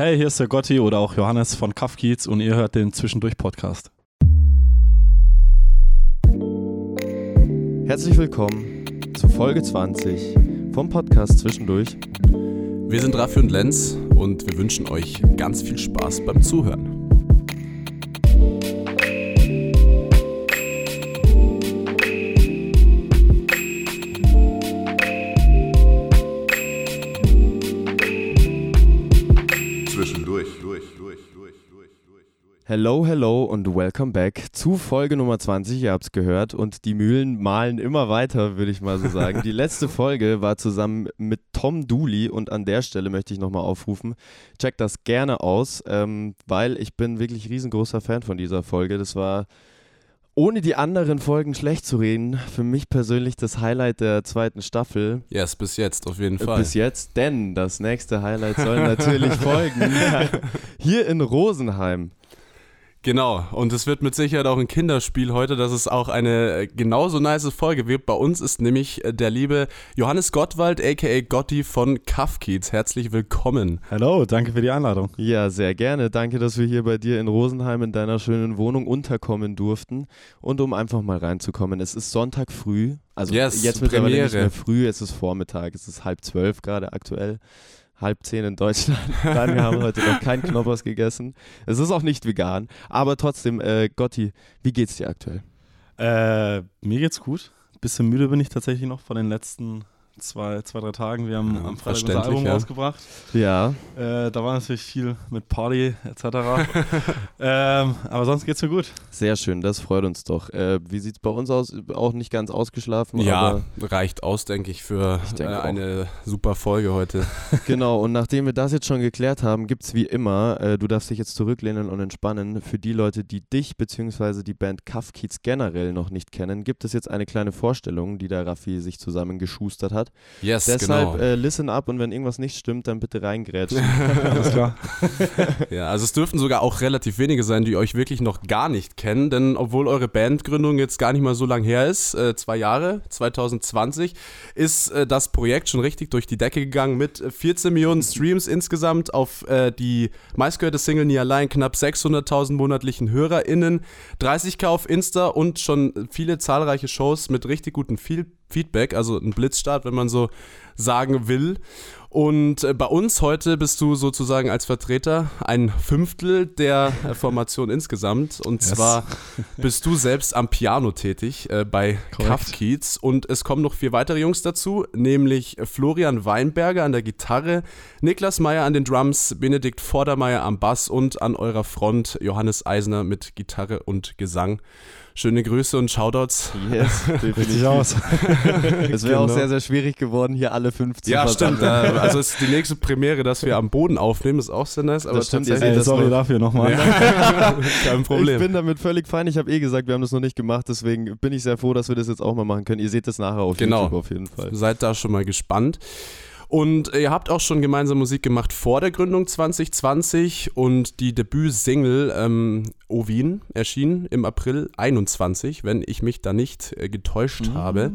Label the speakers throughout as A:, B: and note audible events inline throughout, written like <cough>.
A: Hey, hier ist der Gotti oder auch Johannes von Kafkiez und ihr hört den Zwischendurch-Podcast.
B: Herzlich willkommen zu Folge 20 vom Podcast Zwischendurch.
C: Wir sind Raffi und Lenz und wir wünschen euch ganz viel Spaß beim Zuhören.
B: Hello, hello und welcome back zu Folge Nummer 20. Ihr habt es gehört und die Mühlen malen immer weiter, würde ich mal so sagen. Die letzte <laughs> Folge war zusammen mit Tom Dooley und an der Stelle möchte ich nochmal aufrufen, checkt das gerne aus, ähm, weil ich bin wirklich riesengroßer Fan von dieser Folge. Das war ohne die anderen Folgen schlecht zu reden, für mich persönlich das Highlight der zweiten Staffel.
C: Yes, bis jetzt auf jeden
B: Äh,
C: Fall.
B: Bis jetzt, denn das nächste Highlight soll <laughs> natürlich folgen. <laughs> Hier in Rosenheim.
C: Genau, und es wird mit Sicherheit auch ein Kinderspiel heute, dass es auch eine äh, genauso nice Folge wird. Bei uns ist nämlich äh, der liebe Johannes Gottwald, aka Gotti von Kafkiez. Herzlich willkommen.
A: Hallo, danke für die Einladung.
B: Ja, sehr gerne. Danke, dass wir hier bei dir in Rosenheim in deiner schönen Wohnung unterkommen durften. Und um einfach mal reinzukommen, es ist Sonntag früh. Also
C: Yes,
B: jetzt mittlerweile nicht
C: Premiere.
B: mehr früh, es ist Vormittag, es ist halb zwölf gerade aktuell. Halb zehn in Deutschland. <laughs> Nein, wir haben heute noch keinen Knoppers gegessen. Es ist auch nicht vegan. Aber trotzdem, äh, Gotti, wie geht's dir aktuell?
A: Äh, mir geht's gut. Bisschen müde bin ich tatsächlich noch von den letzten zwei, zwei drei Tagen. Wir haben
C: Ja,
A: am Freitag unser Album
C: ja.
A: rausgebracht.
B: Ja,
A: Äh, da war natürlich viel mit Party etc. <laughs> ähm, aber sonst geht's mir gut.
B: sehr schön, das freut uns doch. Äh, wie sieht's bei uns aus? Auch nicht ganz ausgeschlafen,
C: Ja,
B: aber
C: reicht aus, denke ich, für
B: Ich denke
C: äh, eine super Folge heute. <laughs>
B: Genau, und nachdem wir das jetzt schon geklärt haben, gibt es wie immer, äh, du darfst dich jetzt zurücklehnen und entspannen, für die Leute, die dich bzw. die Band Cuff Kids generell noch nicht kennen, gibt es jetzt eine kleine Vorstellung, die der Raffi sich zusammengeschustert hat.
C: Yes,
B: Deshalb
C: genau.
B: äh, listen up und wenn irgendwas nicht stimmt, dann bitte reingrätschen. <laughs>
A: Alles klar. <laughs>
C: Ja, also es dürften sogar auch relativ wenige sein, die euch wirklich noch gar nicht kennen, denn obwohl eure Bandgründung jetzt gar nicht mal so lang her ist, äh, zwei Jahre, 2020, ist äh, das Projekt schon richtig durch die Decke gegangen mit äh, 14 Millionen Streams insgesamt auf äh, die meistgehörte Single Nie allein, knapp 600.000 monatlichen HörerInnen, 30k auf Insta und schon viele zahlreiche Shows mit richtig gutem Fe- Feedback, also ein Blitzstart, wenn man so sagen will. Und äh, bei uns heute bist du sozusagen als Vertreter ein Fünftel der äh, Formation <laughs> insgesamt. Und
A: Yes.
C: zwar bist du selbst am Piano tätig äh, bei. Kafkiez. Und es kommen noch vier weitere Jungs dazu, nämlich Florian Weinberger an der Gitarre, Niklas Meyer an den Drums, Benedikt Vordermeier am Bass und an eurer Front Johannes Eisner mit Gitarre und Gesang. Schöne Grüße und Shoutouts.
B: yes, <laughs>
A: Richtig
B: definitiv.
A: aus. <laughs>
B: Es wäre auch
C: Genau.
B: sehr, sehr schwierig geworden, hier alle fünf zu
C: Ja, stimmt. Äh, also es ist die nächste Premiere, dass wir am Boden aufnehmen, ist auch sehr nice. Aber
B: Das stimmt,
C: tatsächlich-
A: Ey,
B: das
A: sorry dafür nochmal. <laughs>
C: Kein
B: Ich
C: Problem.
B: bin damit völlig fein. Ich habe eh gesagt, wir haben das noch nicht gemacht, deswegen bin ich sehr froh, dass wir das jetzt auch mal machen können. Ihr seht das nachher auf
C: Genau.
B: YouTube auf jeden Fall.
C: Seid da schon mal gespannt. Und ihr habt auch schon gemeinsam Musik gemacht vor der Gründung 2020 und die Debütsingle ähm, Ovin erschien im April 21, wenn ich mich da nicht äh, getäuscht habe.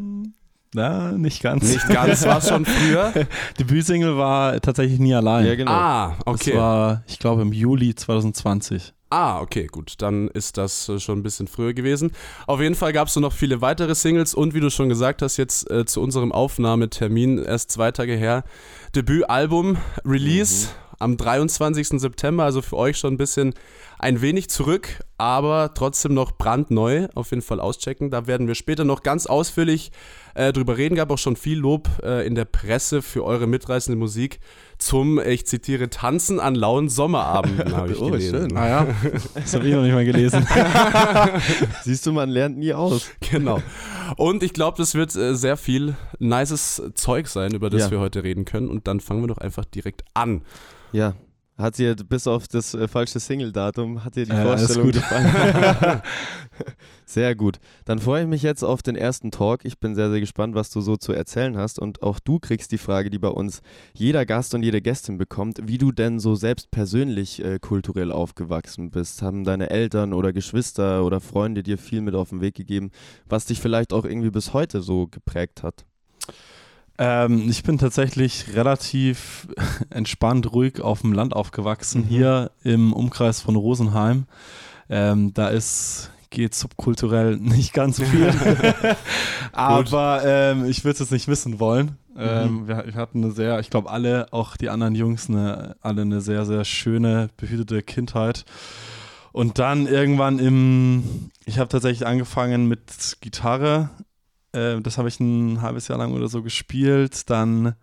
A: Na, nicht ganz.
C: Nicht ganz, war es schon früher. <laughs>
A: Debütsingle war tatsächlich nie allein.
B: Ja, genau.
C: Ah,
A: Das
C: okay.
A: war, ich glaube, im Juli 2020.
C: Ah, okay, gut. Dann ist das äh, schon ein bisschen früher gewesen. Auf jeden Fall gab es noch viele weitere Singles und wie du schon gesagt hast, jetzt äh, zu unserem Aufnahmetermin erst zwei Tage her. Debütalbum, Release am 23. September, also für euch schon ein bisschen ein wenig zurück, aber trotzdem noch brandneu. Auf jeden Fall auschecken. Da werden wir später noch ganz ausführlich äh, drüber reden. Gab auch schon viel Lob äh, in der Presse für eure mitreißende Musik zum, ich zitiere, Tanzen an lauen Sommerabenden, habe ich <laughs>
B: Oh,
C: gelesen.
B: schön.
A: Ah ja, das habe ich noch nicht mal gelesen. <laughs>
B: Siehst du, man lernt nie aus.
C: Genau. Und ich glaube, das wird äh, sehr viel nices Zeug sein, über das
B: Ja.
C: wir heute reden können. Und dann fangen wir doch einfach direkt an.
B: Ja. Hat dir bis auf das äh, falsche Single-Datum, hat dir die
A: Ja, alles
B: Vorstellung
A: gut.
B: gefallen? <laughs> <laughs> sehr gut. Dann freue ich mich jetzt auf den ersten Talk. Ich bin sehr, sehr gespannt, was du so zu erzählen hast. Und auch du kriegst die Frage, die bei uns jeder Gast und jede Gästin bekommt, wie du denn so selbst persönlich äh, kulturell aufgewachsen bist. Haben deine Eltern oder Geschwister oder Freunde dir viel mit auf den Weg gegeben, was dich vielleicht auch irgendwie bis heute so geprägt hat?
A: Ähm, ich bin tatsächlich relativ <laughs> entspannt, ruhig auf dem Land aufgewachsen,
B: Mhm.
A: hier im Umkreis von Rosenheim. Ähm, da ist geht subkulturell <laughs> nicht ganz so viel. <laughs> Aber ähm, ich würde es jetzt nicht wissen wollen. Ähm, wir, wir hatten eine sehr, ich glaube alle, auch die anderen Jungs, eine, alle eine sehr, sehr schöne, behütete Kindheit. Und dann irgendwann im, ich habe tatsächlich angefangen mit Gitarre. Äh, das habe ich ein halbes Jahr lang oder so gespielt. Dann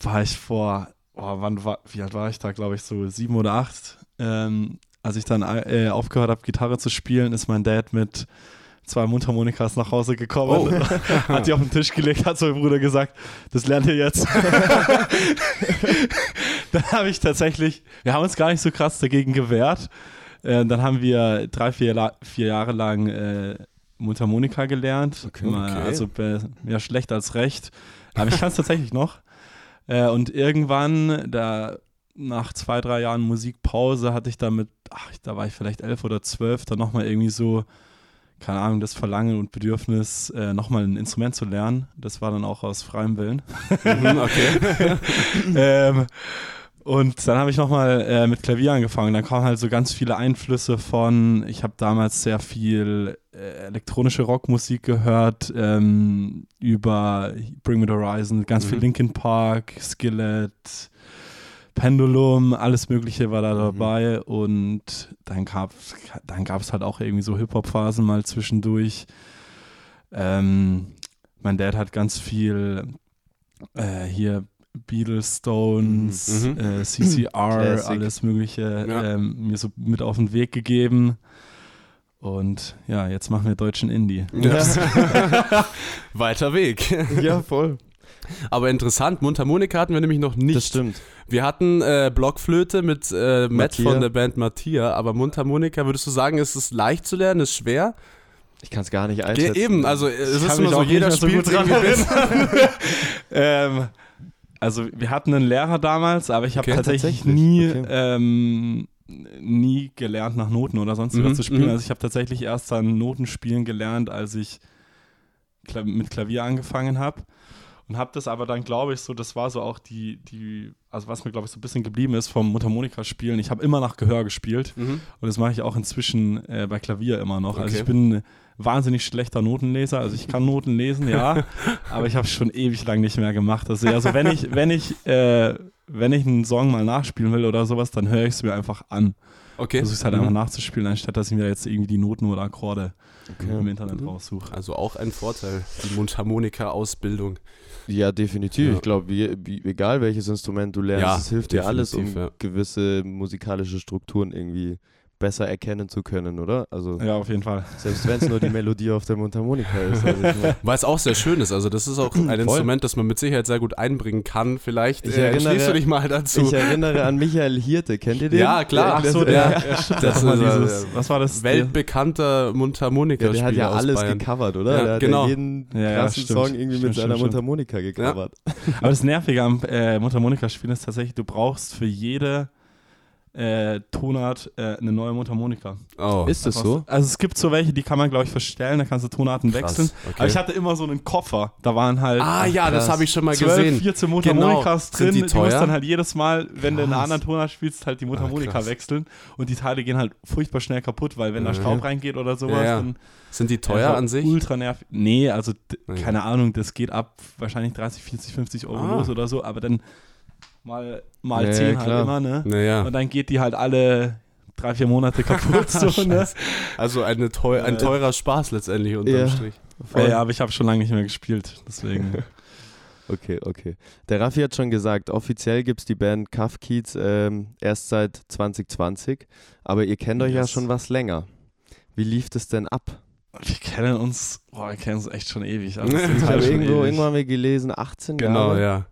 A: war ich vor, oh, wann war, wie alt war ich da, glaube ich, so sieben oder acht. Ähm, als ich dann äh, aufgehört habe, Gitarre zu spielen, ist mein Dad mit zwei Mundharmonikas nach Hause gekommen, <laughs> hat die auf den Tisch gelegt, hat zu meinem Bruder gesagt, das lernt ihr jetzt. <laughs> dann habe ich tatsächlich, wir haben uns gar nicht so krass dagegen gewehrt. Äh, dann haben wir drei, vier, vier Jahre lang äh, Mundharmonika gelernt.
B: Okay.
A: Immer,
C: Okay.
A: Also mehr schlecht als recht. Aber ich kann es <laughs> tatsächlich noch. Äh, und irgendwann, da nach zwei, drei Jahren Musikpause, hatte ich damit, ach, da war ich vielleicht elf oder zwölf, dann nochmal irgendwie so, keine Ahnung, das Verlangen und Bedürfnis, äh, nochmal ein Instrument zu lernen. Das war dann auch aus freiem Willen.
C: Mhm, okay. <laughs>
A: ähm, und dann habe ich nochmal äh, mit Klavier angefangen. Dann kamen halt so ganz viele Einflüsse von, ich habe damals sehr viel äh, elektronische Rockmusik gehört, ähm, über Bring Me the Horizon, ganz viel
C: Mhm.
A: Linkin Park, Skillet, Pendulum, alles Mögliche war da dabei. Und dann gab es dann gab's halt auch irgendwie so Hip-Hop-Phasen mal zwischendurch. Ähm, mein Dad hat ganz viel äh, hier Beatles, Stones,
C: Mhm.
A: äh, CCR,
B: Classic.
A: alles Mögliche
C: Ja.
A: ähm, mir so mit auf den Weg gegeben. Und ja, jetzt machen wir deutschen Indie.
C: Ja. <laughs> Weiter Weg.
B: Ja, voll.
C: Aber interessant, Mundharmonika hatten wir nämlich noch nicht.
B: Das stimmt.
C: Wir hatten äh, Blockflöte mit äh, Matt
B: Mattia.
C: von der Band Mattia, aber Mundharmonika, würdest du sagen, ist es leicht zu lernen, ist schwer?
B: Ich kann es gar nicht
C: Ge
B: einschätzen.
C: eben, also es
A: Ich
C: ist immer so, jeder
A: so
C: spielt
A: gut dran <laughs>
C: mit. <laughs>
A: ähm, also wir hatten einen Lehrer damals, aber ich habe
C: Okay,
A: tatsächlich,
B: tatsächlich,
A: nie,
B: okay.
A: ähm, nie gelernt nach Noten oder sonst
C: Mhm,
A: was zu spielen.
C: mhm.
A: Also ich habe tatsächlich erst dann Noten spielen gelernt, als ich Kla mit Klavier angefangen habe. Und habe das aber dann, glaube ich, so, das war so auch die, die, also was mir, glaube ich, so ein bisschen geblieben ist vom Mundharmonika spielen. Ich habe immer nach Gehör gespielt.
C: Mhm.
A: Und das mache ich auch inzwischen äh, bei Klavier immer noch. Also
C: Okay.
A: ich bin wahnsinnig schlechter Notenleser. Also ich kann Noten lesen, ja, <laughs> aber ich habe es schon ewig lang nicht mehr gemacht. Also, also wenn ich, wenn ich, äh, wenn ich einen Song mal nachspielen will oder sowas, dann höre ich es mir einfach an.
C: Okay.
A: Versuche es halt
C: Mhm.
A: einfach nachzuspielen, anstatt dass ich mir jetzt irgendwie die Noten oder Akkorde im Internet
C: Mhm.
A: raussuche.
C: Also auch ein Vorteil, die Mundharmonika-Ausbildung.
B: Ja, definitiv.
C: Ja.
B: Ich glaube, egal welches Instrument du lernst,
C: Ja,
B: es hilft dir alles, um
C: ja.
B: gewisse musikalische Strukturen irgendwie besser erkennen zu können, oder? Also
A: Ja, auf jeden Fall.
B: selbst wenn es nur die Melodie auf der Mundharmonika ist. Also
C: es <laughs> auch sehr schön ist. Also das ist auch <clears throat> ein
B: Voll.
C: Instrument, das man mit Sicherheit sehr gut einbringen kann. Vielleicht
B: Ich
C: äh,
B: erinnere-
C: entschließt du dich mal dazu.
B: ich erinnere an Michael Hirte, kennt ihr den?
C: Ja, klar.
A: Ach
B: Der-
A: so,
B: der,
A: der, ja, stimmt,
C: Das
A: das war
C: ist,
A: dieses, was war das?
C: Weltbekannter Mundharmonika.
B: ja, der hat ja alles
C: Bayern.
B: gecovert, oder?
C: Ja,
B: der hat
C: genau.
B: ja jeden
A: Ja, ja,
B: krassen
A: stimmt.
B: Song irgendwie
A: Stimmt,
B: mit seiner. Mundharmonika gecovert.
A: Aber das Nervige am äh, Mundharmonika-Spielen ist tatsächlich, du brauchst für jede äh, Tonart äh, eine neue Mundharmonika.
C: Oh.
B: Ist das so?
A: Also es gibt so welche, die kann man, glaube ich, verstellen, da kannst du Tonarten
C: Krass,
A: wechseln.
C: okay.
A: Aber ich hatte immer so einen Koffer, da waren halt
C: ah ja, das
B: krass.
C: habe ich schon mal
A: 12,
C: gesehen.
A: 14 Mundharmonikas
C: Genau. Sind
A: drin.
C: die
A: Du musst
C: teuer?
A: dann halt jedes Mal, wenn du in einer
C: Krass.
A: anderen Tonart spielst, halt die Mundharmonika
C: krass.
A: wechseln. Und die Teile gehen halt furchtbar schnell kaputt, weil wenn da
C: Mhm.
A: Staub reingeht oder sowas,
C: Ja, ja.
A: dann
C: Sind die teuer an sich?
A: Ultra nervig. Nee, also
C: Nee.
A: keine Ahnung, das geht ab wahrscheinlich 30, 40, 50 Euro
C: Ah.
A: los oder so, aber dann mal, mal
B: Ja,
A: 10
B: ja,
A: halt immer, ne?
C: Naja.
A: Und dann geht die halt alle drei, vier Monate kaputt. <laughs> so, ne?
C: Also eine teu ein teurer Spaß letztendlich unterm
B: Ja.
C: Strich.
B: Voll.
A: Ja, aber ich habe schon lange nicht mehr gespielt, deswegen. <laughs>
B: Okay, okay. Der Raffi hat schon gesagt, offiziell gibt es die Band Cuff Kids ähm, erst seit 2020, aber ihr kennt euch ja
A: Yes.
B: schon was länger. Wie lief das denn ab?
A: wir kennen uns, boah, wir kennen uns echt schon ewig. Also, <laughs>
C: Ich
A: halt
B: habe irgendwo,
A: ewig.
B: irgendwo haben wir gelesen, 18
C: Genau,
B: Jahre.
C: ja.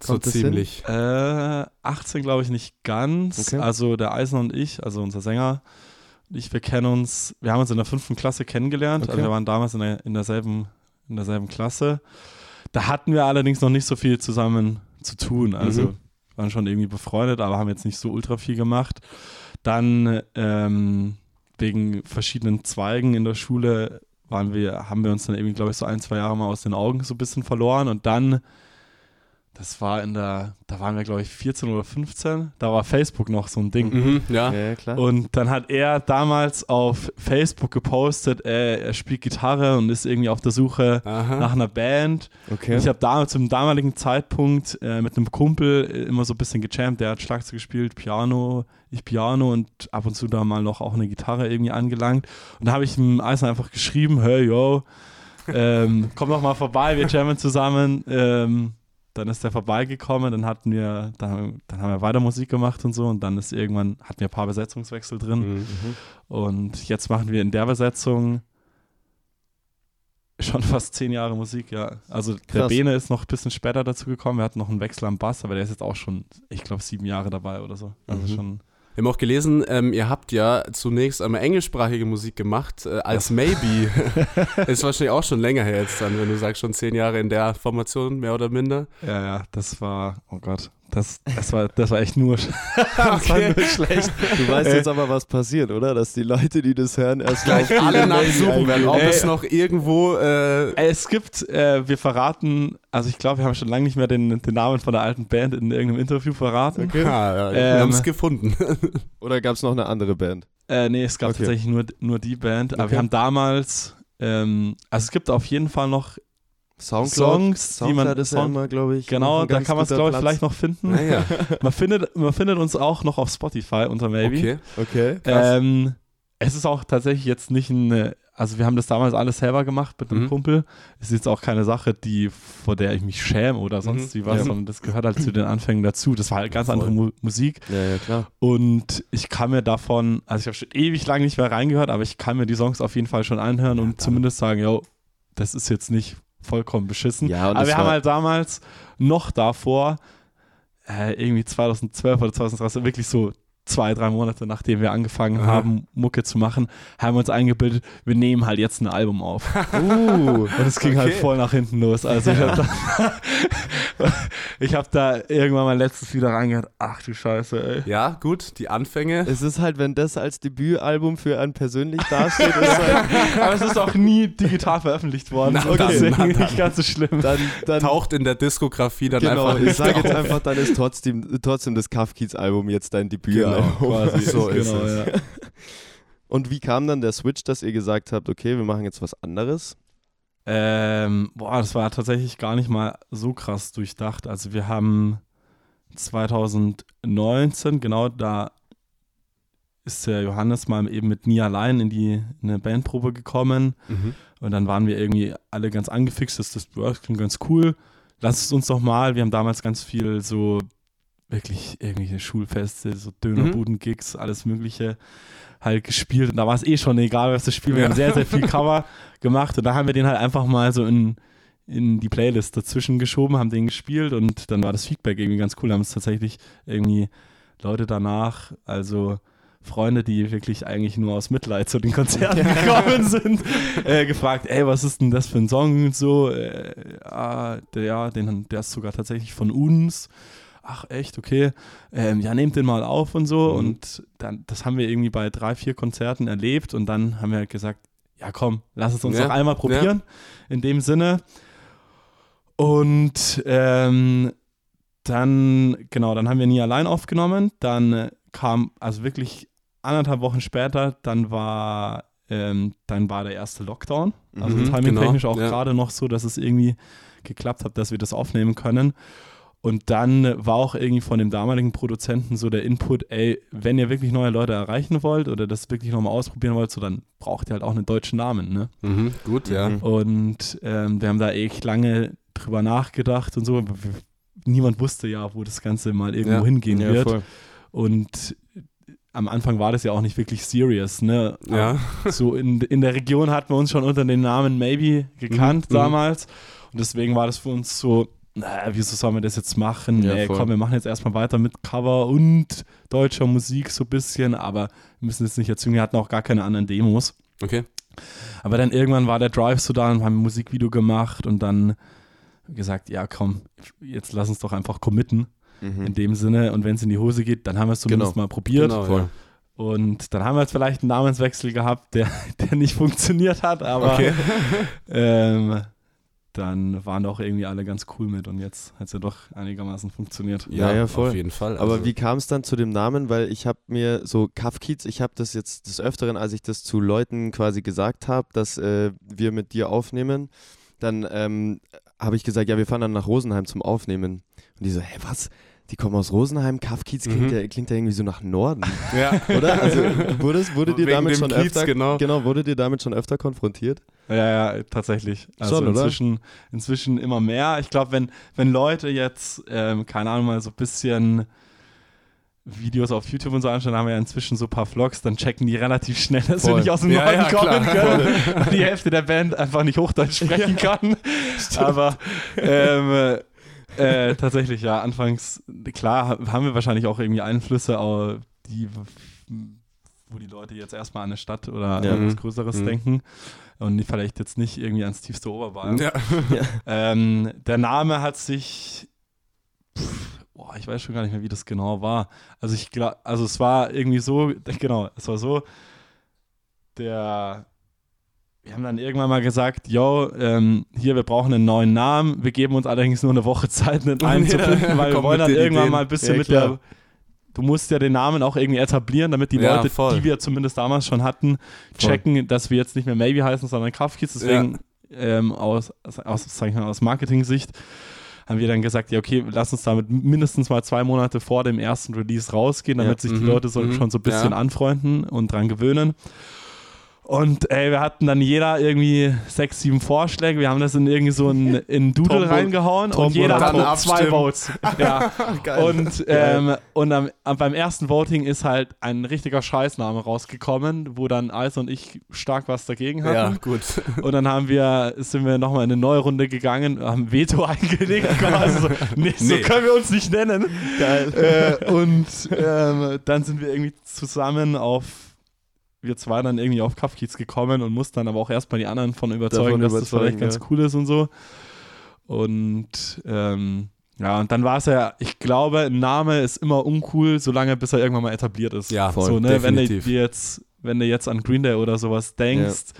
C: So ziemlich.
A: Äh, 18 glaube ich nicht ganz.
B: Okay.
A: Also der Eisen und ich, also unser Sänger, und ich, wir kennen uns, wir haben uns in der fünften Klasse kennengelernt.
B: Okay.
A: Also wir waren damals in, der, in, derselben, in derselben Klasse. Da hatten wir allerdings noch nicht so viel zusammen zu tun. Also
C: Mhm.
A: waren schon irgendwie befreundet, aber haben jetzt nicht so ultra viel gemacht. Dann ähm, wegen verschiedenen Zweigen in der Schule waren wir, haben wir uns dann irgendwie, glaube ich, so ein, zwei Jahre mal aus den Augen so ein bisschen verloren und dann das war in der, da waren wir glaube ich 14 oder 15, da war Facebook noch so ein Ding.
C: Mhm, ja.
B: Ja, klar.
A: Und dann hat er damals auf Facebook gepostet, äh, er spielt Gitarre und ist irgendwie auf der Suche
C: Aha.
A: nach einer Band.
B: okay.
A: Ich habe damals zum damaligen Zeitpunkt äh, mit einem Kumpel äh, immer so ein bisschen gejammt. Der hat Schlagzeug gespielt, Piano, ich Piano und ab und zu da mal noch auch eine Gitarre irgendwie angelangt. Und da habe ich ihm einfach geschrieben, hey, yo, ähm, <laughs> komm doch mal vorbei, wir jammen zusammen. Ähm, dann ist er vorbeigekommen, dann hatten wir, dann, dann haben wir weiter Musik gemacht und so und dann ist irgendwann, hatten wir ein paar Besetzungswechsel drin.
C: Mhm.
A: Und jetzt machen wir in der Besetzung schon <laughs> fast zehn Jahre Musik, ja. Also der
B: Krass.
A: Bene ist noch ein bisschen später dazu gekommen. Wir hatten noch einen Wechsel am Bass, aber der ist jetzt auch schon, ich glaube, sieben Jahre dabei oder so. Also
C: Mhm.
A: schon.
C: Wir haben auch gelesen, ähm, ihr habt ja zunächst einmal englischsprachige Musik gemacht, äh, als Maybe. <laughs> <laughs> ist wahrscheinlich auch schon länger her jetzt dann, wenn du sagst, schon zehn Jahre in der Formation, mehr oder minder.
A: Ja, ja, das war, oh Gott, das, das, war, das war echt nur, <laughs> <laughs> das war
C: Okay.
A: nur schlecht.
B: Du weißt
A: Äh.
B: jetzt aber, was passiert, oder? Dass die Leute, die das hören, erst
C: Gleich alle nachsuchen werden, ob es noch irgendwo. Äh,
A: Es gibt, äh, wir verraten, also ich glaube, wir haben schon lange nicht mehr den, den Namen von der alten Band in irgendeinem Interview verraten.
B: Okay.
C: ah, ja, wir
A: Ähm.
C: haben es gefunden. <laughs>
B: Oder gab es noch eine andere Band?
A: Äh, nee, es gab
B: Okay.
A: tatsächlich nur, nur die Band. Aber
B: Okay.
A: wir haben damals, ähm, also es gibt auf jeden Fall noch
B: Soundcloud?
A: Songs, die man.
B: Soundcloud ist ja
A: Sound-
B: immer, glaube ich.
A: genau, da kann man es, glaube ich, vielleicht noch finden.
C: naja, <laughs>
A: Man, findet, man findet uns auch noch auf Spotify unter Maybe.
C: okay.
B: Okay.
A: Ähm, es ist auch tatsächlich jetzt nicht ein, also wir haben das damals alles selber gemacht mit einem
C: Mhm.
A: Kumpel. Es ist jetzt auch keine Sache, die, vor der ich mich schäme oder sonst
C: Mhm.
A: wie was,
B: Ja.
A: sondern das gehört halt zu den Anfängen dazu. Das war halt ganz
C: Voll.
A: andere Mu Musik.
B: Ja, ja, klar.
A: Und ich kann mir davon, also ich habe schon ewig lang nicht mehr reingehört, aber ich kann mir die Songs auf jeden Fall schon anhören und zumindest sagen, yo, das ist jetzt nicht vollkommen beschissen.
B: Ja,
A: aber wir haben halt damals noch davor, äh, irgendwie 2012 oder 2013, wirklich so zwei, drei Monate nachdem wir angefangen
C: Aha.
A: haben, Mucke zu machen, haben wir uns eingebildet, wir nehmen halt jetzt ein Album auf. <laughs>
B: Uh,
A: Und es ging halt
C: Okay.
A: voll nach hinten los. Also ich habe da, <laughs> ich hab da irgendwann mal letztes wieder reingehört, ach du Scheiße, ey.
C: Ja, gut, die Anfänge.
B: es ist halt, wenn das als Debütalbum für einen persönlich dasteht, ist halt, <laughs>
A: Aber es ist auch nie digital veröffentlicht worden.
C: Na dann,
A: deswegen
C: na
A: nicht ganz so schlimm.
B: dann, dann
C: Taucht in der Diskografie dann
B: genau,
C: einfach
B: ich
C: nicht
B: sage jetzt einfach, dann ist trotzdem, trotzdem das Kafkiez-Album jetzt dein Debütalbum.
A: Quasi.
C: So ist
A: genau,
C: es.
A: Ja.
B: Und wie kam dann der Switch, dass ihr gesagt habt, okay, wir machen jetzt was anderes?
A: Ähm, boah, das war tatsächlich gar nicht mal so krass durchdacht. Also wir haben 2019, genau da ist der Johannes mal eben mit Nie allein in die in eine Bandprobe gekommen
C: Mhm.
A: und dann waren wir irgendwie alle ganz angefixt, dass das klingt ganz cool. Lass es uns doch mal. Wir haben damals ganz viel so wirklich irgendwelche Schulfeste, so Dönerbuden-Gigs, alles Mögliche halt gespielt. Und da war es eh schon egal, was das Spiel. Wir
C: Ja.
A: haben sehr, sehr viel Cover <laughs> gemacht und da haben wir den halt einfach mal so in, in die Playlist dazwischen geschoben, haben den gespielt und dann war das Feedback irgendwie ganz cool. Da haben es tatsächlich irgendwie Leute danach, also Freunde, die wirklich eigentlich nur aus Mitleid zu den Konzerten gekommen sind, äh, gefragt, ey, was ist denn das für ein Song und so. Äh, ah, der, ja, den, der ist sogar tatsächlich von uns. Ach, echt, okay. Ähm, ja, nehmt den mal auf und so.
C: Mhm.
A: Und dann, das haben wir irgendwie bei drei, vier Konzerten erlebt und dann haben wir halt gesagt, ja komm, lass es uns
C: Ja,
A: noch einmal probieren. In dem Sinne. Und ähm, dann, genau, dann haben wir nie allein aufgenommen. Dann äh, kam, also wirklich anderthalb Wochen später, dann war, ähm, dann war der erste Lockdown. Also
C: Mhm,
A: timingtechnisch
C: genau,
A: auch
C: ja.
A: gerade noch so, dass es irgendwie geklappt hat, dass wir das aufnehmen können. Und dann war auch irgendwie von dem damaligen Produzenten so der Input, ey, wenn ihr wirklich neue Leute erreichen wollt oder das wirklich nochmal ausprobieren wollt, so dann braucht ihr halt auch einen deutschen Namen, ne?
C: Mhm. Gut, ja.
B: Mhm.
A: Und ähm, wir haben da echt lange drüber nachgedacht und so. Niemand wusste ja, wo das Ganze mal irgendwo
C: Ja.
A: hingehen
B: Ja,
A: wird.
B: voll.
A: Und am Anfang war das ja auch nicht wirklich serious, ne?
C: Ja.
A: So in, in der Region hatten wir uns schon unter dem Namen Maybe gekannt
C: Mhm,
A: damals. Und deswegen war das für uns so, naja, wieso sollen wir das jetzt machen?
B: Ja,
A: nee, komm, wir machen jetzt erstmal weiter mit Cover und deutscher Musik so ein bisschen, aber wir müssen jetzt nicht erzwingen, wir hatten auch gar keine anderen Demos.
C: Okay.
A: Aber dann irgendwann war der Drive so da und haben ein Musikvideo gemacht und dann gesagt, ja komm, jetzt lass uns doch einfach committen
B: Mhm.
A: in dem Sinne und wenn es in die Hose geht, dann haben wir es zumindest
B: Genau.
A: mal probiert.
C: Genau,
B: Voll.
C: ja.
A: Und dann haben wir jetzt vielleicht einen Namenswechsel gehabt, der, <laughs> der nicht funktioniert hat, aber
C: Okay.
A: ähm, dann waren doch irgendwie alle ganz cool mit und jetzt hat es ja doch einigermaßen funktioniert.
B: Ja, ja, voll.
C: auf jeden Fall.
B: Aber
C: Also,
B: wie kam es dann zu dem Namen? Weil ich habe mir so Kafkiez, ich habe das jetzt des Öfteren, als ich das zu Leuten quasi gesagt habe, dass äh, wir mit dir aufnehmen, dann ähm, habe ich gesagt, ja, wir fahren dann nach Rosenheim zum Aufnehmen. Und die so, hä, was? Die kommen aus Rosenheim, Kafkiez klingt,
C: Mhm.
B: ja, klingt ja irgendwie so nach Norden,
C: ja. <laughs>
B: oder? Also wurdest, wurde dir damit schon
C: Kiez,
B: öfter,
C: genau.
B: genau, wurde dir damit schon öfter konfrontiert?
A: Ja, ja, tatsächlich. Also
B: Schon, oder?
A: inzwischen, inzwischen immer mehr. Ich glaube, wenn, wenn Leute jetzt, ähm, keine Ahnung, mal so ein bisschen Videos auf YouTube und so anschauen, haben wir ja inzwischen so ein paar Vlogs, dann checken die relativ schnell, dass wir
B: Voll.
A: nicht aus dem
C: Ja,
A: Norden
C: ja,
A: kommen
C: klar.
A: können, weil die Hälfte der Band einfach nicht Hochdeutsch <laughs> sprechen kann. Aber ähm, äh, tatsächlich, ja, anfangs, klar, ha- haben wir wahrscheinlich auch irgendwie Einflüsse, die, wo die Leute jetzt erstmal an eine Stadt oder
B: Ja.
A: an was Größeres
C: Mhm.
A: denken und vielleicht jetzt nicht irgendwie ans tiefste Oberbayern. <laughs>
C: Ja.
A: Ähm, der Name hat sich, pff, boah, ich weiß schon gar nicht mehr, wie das genau war. Also ich glaube, also es war irgendwie so, <laughs> genau, es war so, der, wir haben dann irgendwann mal gesagt, yo, ähm, hier, wir brauchen einen neuen Namen, wir geben uns allerdings nur eine Woche Zeit, einen einen zu
C: Ja,
A: finden, weil wir wollen dann irgendwann
C: Ideen.
A: mal ein bisschen
B: Ja,
A: mit der, du musst ja den Namen auch irgendwie etablieren, damit die
C: Ja,
A: Leute,
C: voll.
A: die wir zumindest damals schon hatten, checken, dass wir jetzt nicht mehr Maybe heißen, sondern Kafkiz. Deswegen ähm, aus, aus, sag ich mal, aus Marketing-Sicht haben wir dann gesagt, ja okay, lass uns damit mindestens mal zwei Monate vor dem ersten Release rausgehen, damit
B: Ja.
A: sich die
C: Mhm,
A: Leute so,
C: mhm,
A: schon so ein bisschen
C: ja.
A: anfreunden und dran gewöhnen. Und ey, wir hatten dann jeder irgendwie sechs, sieben Vorschläge. Wir haben das in irgendwie so ein in Doodle
B: Tombo-
A: reingehauen und
B: Tombo-
A: jeder
C: dann
A: hat zwei. Votes. <laughs> Ja. Und, ähm, und am, am, beim ersten Voting ist halt ein richtiger Scheißname rausgekommen, wo dann Eis und ich stark was dagegen hatten.
C: ja, gut. <laughs>
A: Und dann haben wir, sind wir nochmal in eine neue Runde gegangen, haben Veto <laughs> eingelegt, quasi so, nee, so
C: Nee.
A: können wir uns nicht nennen.
B: Geil.
A: Äh, und ähm, dann sind wir irgendwie zusammen auf, wir zwei dann irgendwie auf Kaffkiez gekommen und mussten dann aber auch erstmal die anderen von überzeugen,
B: Davon
A: dass das vielleicht
B: überzeugen,
A: ganz
B: ja.
A: cool ist und so. Und ähm, ja, und dann war es ja, ich glaube, ein Name ist immer uncool, solange bis er irgendwann mal etabliert ist.
C: Ja,
B: Voll,
A: so, ne, wenn du
C: definitiv.
A: jetzt, wenn du jetzt an Green Day oder sowas denkst,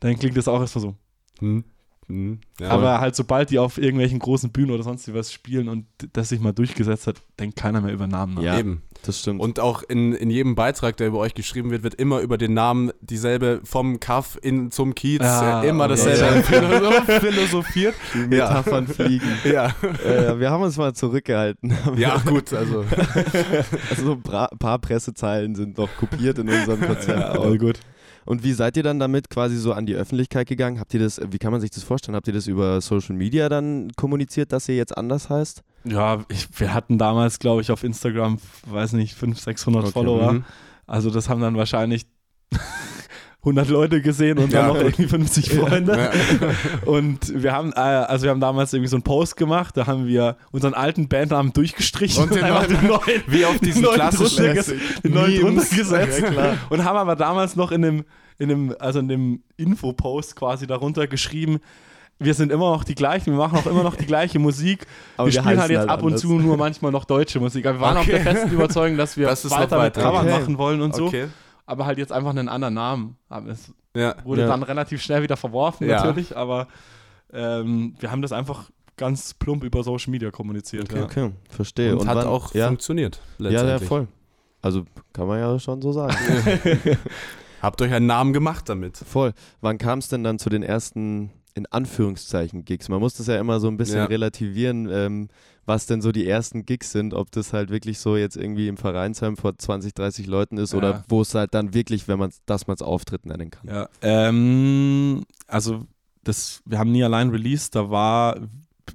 A: dann klingt das auch erstmal so.
C: Hm. Hm. Ja.
A: Aber halt, sobald die auf irgendwelchen großen Bühnen oder sonst was spielen und das sich mal durchgesetzt hat, denkt keiner mehr über Namen nach.
B: Ja.
C: eben.
B: Das stimmt.
C: Und auch in, in jedem Beitrag, der über euch geschrieben wird, wird immer über den Namen dieselbe vom Kaff in zum Kiez,
A: Ah,
C: äh, immer dasselbe philosoph- <laughs> philosophiert.
B: die Metaphern fliegen. <laughs>
C: Ja.
B: äh, wir haben uns mal zurückgehalten. <laughs>
C: ja, gut, also.
B: Also so ein paar Pressezeilen sind noch kopiert in unserem Konzept.
A: Ja, all gut.
B: Und wie seid ihr dann damit quasi so an die Öffentlichkeit gegangen? Habt ihr das, wie kann man sich das vorstellen? Habt ihr das über Social Media dann kommuniziert, dass ihr jetzt anders heißt?
A: Ja, ich, wir hatten damals, glaube ich, auf Instagram, weiß nicht, 500, 600
B: Okay,
A: Follower.
C: Mhm.
A: Also das haben dann wahrscheinlich 100 Leute gesehen und dann noch irgendwie 50 Freunde. Und wir haben, äh, also wir haben damals irgendwie so einen Post gemacht, da haben wir unseren alten Bandnamen durchgestrichen
C: Und den
A: einfach
C: neuen-
A: den neuen,
C: Wie auf diesen
A: neuen
C: klassischen
A: den neuen drunter gesetzt. Und haben aber damals noch in dem, in dem, also in dem Infopost quasi darunter geschrieben, wir sind immer noch die gleichen, wir machen auch immer noch die gleiche Musik.
B: Aber
A: wir
B: wir
A: spielen halt jetzt
B: halt
A: ab und zu nur manchmal noch deutsche Musik. Aber wir waren
C: Okay.
A: auch der festen Überzeugung, dass wir
C: Das noch
A: weiter mit
C: weiter.
A: Cover
B: Okay.
A: machen wollen und so. Aber halt jetzt einfach einen anderen Namen. Es
C: Ja.
A: wurde
B: Ja.
A: dann relativ schnell wieder verworfen
C: Ja.
A: natürlich, aber ähm, wir haben das einfach ganz plump über Social Media kommuniziert.
B: Okay,
A: ja.
B: okay, verstehe.
C: Und, hat
B: wann-
C: auch
B: ja,
C: funktioniert.
B: ja, ja,
C: Letztendlich.
B: voll. Also kann man ja schon so sagen. <laughs> <laughs>
C: Habt euch einen Namen gemacht damit.
B: voll. Wann kam es denn dann zu den ersten, in Anführungszeichen, Gigs? Man muss das ja immer so ein bisschen
C: Ja.
B: relativieren, ähm, was denn so die ersten Gigs sind, ob das halt wirklich so jetzt irgendwie im Vereinsheim vor 20, 30 Leuten ist
A: Ja.
B: oder wo es halt dann wirklich, wenn man das mal als Auftritt nennen kann.
A: Ja, ähm, also das, wir haben nie allein released, da war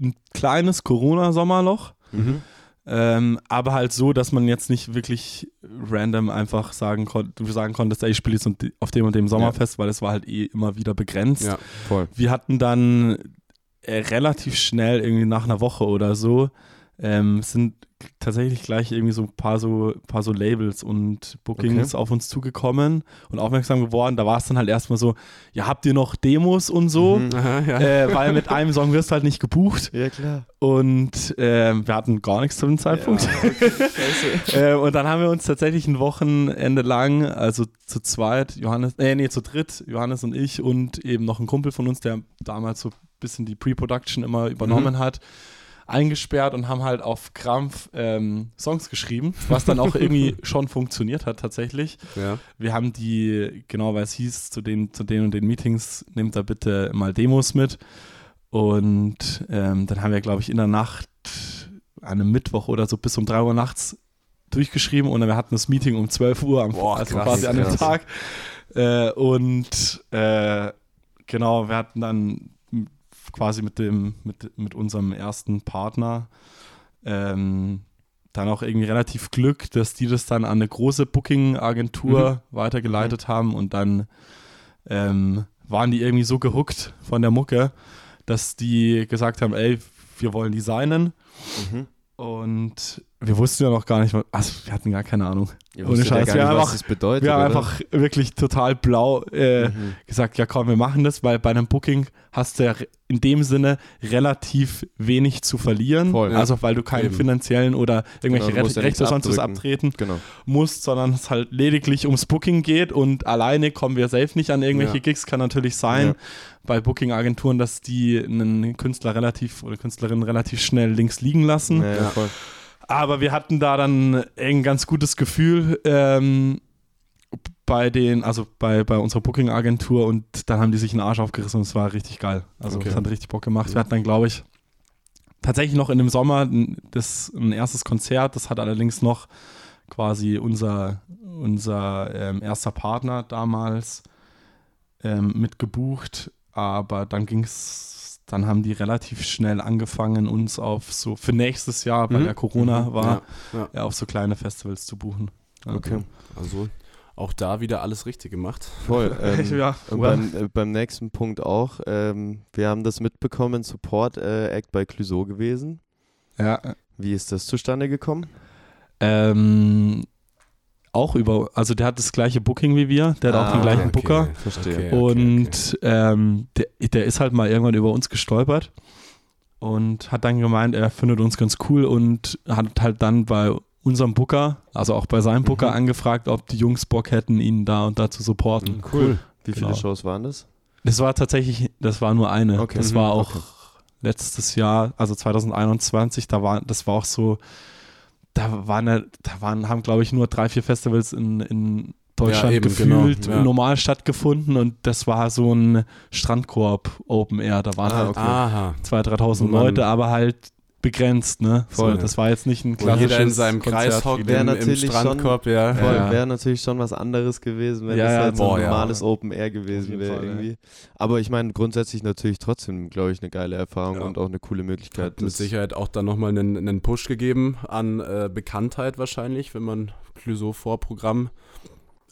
A: ein kleines Corona-Sommerloch,
B: Mhm.
A: ähm, aber halt so, dass man jetzt nicht wirklich random einfach sagen konnte, sagen konntest, ey, ich spiele jetzt auf dem und dem Sommerfest, weil es war halt eh immer wieder begrenzt.
C: Ja.
B: Voll.
A: Wir hatten dann relativ schnell, irgendwie nach einer Woche oder so, ähm, sind tatsächlich gleich irgendwie so ein paar so, paar so Labels und Bookings
B: Okay.
A: auf uns zugekommen und aufmerksam geworden. Da war es dann halt erstmal so, ja, habt ihr noch Demos und so?
B: Mhm.
C: Aha, ja.
A: Äh, weil mit einem Song wirst du halt nicht gebucht.
B: Ja, klar.
A: Und ähm, wir hatten gar nichts zu dem Zeitpunkt. <laughs> ähm, und dann haben wir uns tatsächlich ein Wochenende lang, also zu zweit, Johannes, äh, nee, zu dritt, Johannes und ich und eben noch ein Kumpel von uns, der damals so ein bisschen die Pre-Production immer übernommen hat, eingesperrt und haben halt auf Krampf ähm, Songs geschrieben, was dann auch irgendwie <laughs> schon funktioniert hat tatsächlich.
C: ja.
A: Wir haben die, genau weil es hieß, zu den, zu den und den Meetings, nehmt da bitte mal Demos mit. Und ähm, dann haben wir, glaube ich, in der Nacht, an einem Mittwoch oder so, bis um 3 Uhr nachts durchgeschrieben und wir hatten das Meeting um 12 Uhr am
C: Boah,
A: also
C: krass,
A: quasi an dem. Tag. Äh, und äh, genau, wir hatten dann quasi mit dem, mit, mit unserem ersten Partner ähm, dann auch irgendwie relativ Glück, dass die das dann an eine große Booking-Agentur weitergeleitet haben und dann ähm, waren die irgendwie so gehuckt von der Mucke, dass die gesagt haben, ey, wir wollen designen.
B: Mhm.
A: Und wir wussten ja noch gar nicht, was- also wir hatten gar keine Ahnung.
B: Ihr
A: Ohne
B: ja
A: Scheiß,
B: gar
A: wir haben
B: was
A: einfach-
B: bedeutet.
A: Wir haben
B: oder?
A: einfach wirklich total blau äh,
B: Mhm.
A: gesagt, ja komm, wir machen das, weil bei einem Booking hast du ja in dem Sinne relativ wenig zu verlieren.
B: Voll.
A: Also weil du keinen
C: Eben.
A: finanziellen oder irgendwelche
B: Genau, du musst
A: Re
B: ja
A: Rechte sonst was abtreten
B: Genau.
A: musst, sondern es halt lediglich ums Booking geht und alleine kommen wir safe nicht an irgendwelche
C: Ja.
A: Gigs. Kann natürlich sein
B: Ja.
A: Bei Booking-Agenturen, dass die einen Künstler relativ oder Künstlerin relativ schnell links liegen lassen.
B: Ja, ja.
A: Aber wir hatten da dann ein ganz gutes Gefühl ähm, bei den, also bei, bei unserer Booking-Agentur und dann haben die sich einen Arsch aufgerissen und es war richtig geil. Also
C: Okay.
A: es hat richtig Bock gemacht.
C: Ja.
A: Wir hatten dann, glaube ich, tatsächlich noch in dem Sommer ein, das, ein erstes Konzert, das hat allerdings noch quasi unser, unser ähm, erster Partner damals ähm, mitgebucht, aber dann ging es, dann haben die relativ schnell angefangen, uns auf so für nächstes Jahr, weil
B: Mhm.
A: ja Corona
C: Mhm.
A: war,
C: Ja, ja.
A: ja, auf so kleine Festivals zu buchen. Ja.
B: Okay.
C: Also auch da wieder alles richtig gemacht.
B: Voll. <laughs> Ähm,
A: ja,
B: Und beim, äh, beim nächsten Punkt auch. Ähm, wir haben das mitbekommen, Support äh, Act bei Clouseau gewesen.
A: ja.
B: Wie ist das zustande gekommen?
A: Ähm, auch über, also der hat das gleiche Booking wie wir, der hat auch
B: Ah,
A: den gleichen
C: okay.
A: Booker.
B: Verstehe.
C: Okay.
A: und Ähm, der, der ist halt mal irgendwann über uns gestolpert und hat dann gemeint, er findet uns ganz cool und hat halt dann bei unserem Booker, also auch bei seinem Booker,
B: Mhm.
A: angefragt, ob die Jungs Bock hätten, ihn da und da zu supporten.
C: Mhm, cool.
B: Wie viele
A: Genau.
B: Shows waren das?
A: Das war tatsächlich, das war nur eine.
B: Okay.
A: Das
B: Mhm,
A: war auch
B: okay.
A: letztes Jahr, also 2021, da war, das war auch so, da waren, ja- da waren, haben glaube ich nur drei, vier Festivals in, in Deutschland
C: eben,
A: gefühlt
C: genau, ja.
A: normal stattgefunden und das war so ein Strandkorb Open Air. Da waren
B: Ah,
A: halt
B: okay.
A: 2.000, 3.000
C: Wo man-
A: Leute, aber halt begrenzt, ne?
B: Voll.
A: So, das war jetzt nicht ein
C: Wo
A: klassisches
C: jeder in seinem
A: Konzert
C: Kreis hockt, im, im
B: natürlich
C: Strandkorb, ja.
B: Voll,
A: Ja.
B: wäre natürlich schon was anderes gewesen, wenn
A: Ja,
B: es
A: ja,
B: halt so
C: boah,
B: ein
C: ja.
B: normales Open Air gewesen wäre irgendwie. Aber ich meine, grundsätzlich natürlich trotzdem, glaube ich, eine geile Erfahrung
C: Ja.
B: und auch eine coole Möglichkeit.
C: Hat mit
B: das-
C: Sicherheit auch dann nochmal einen, einen Push gegeben an äh, Bekanntheit wahrscheinlich, wenn man Clouseau Vorprogramm.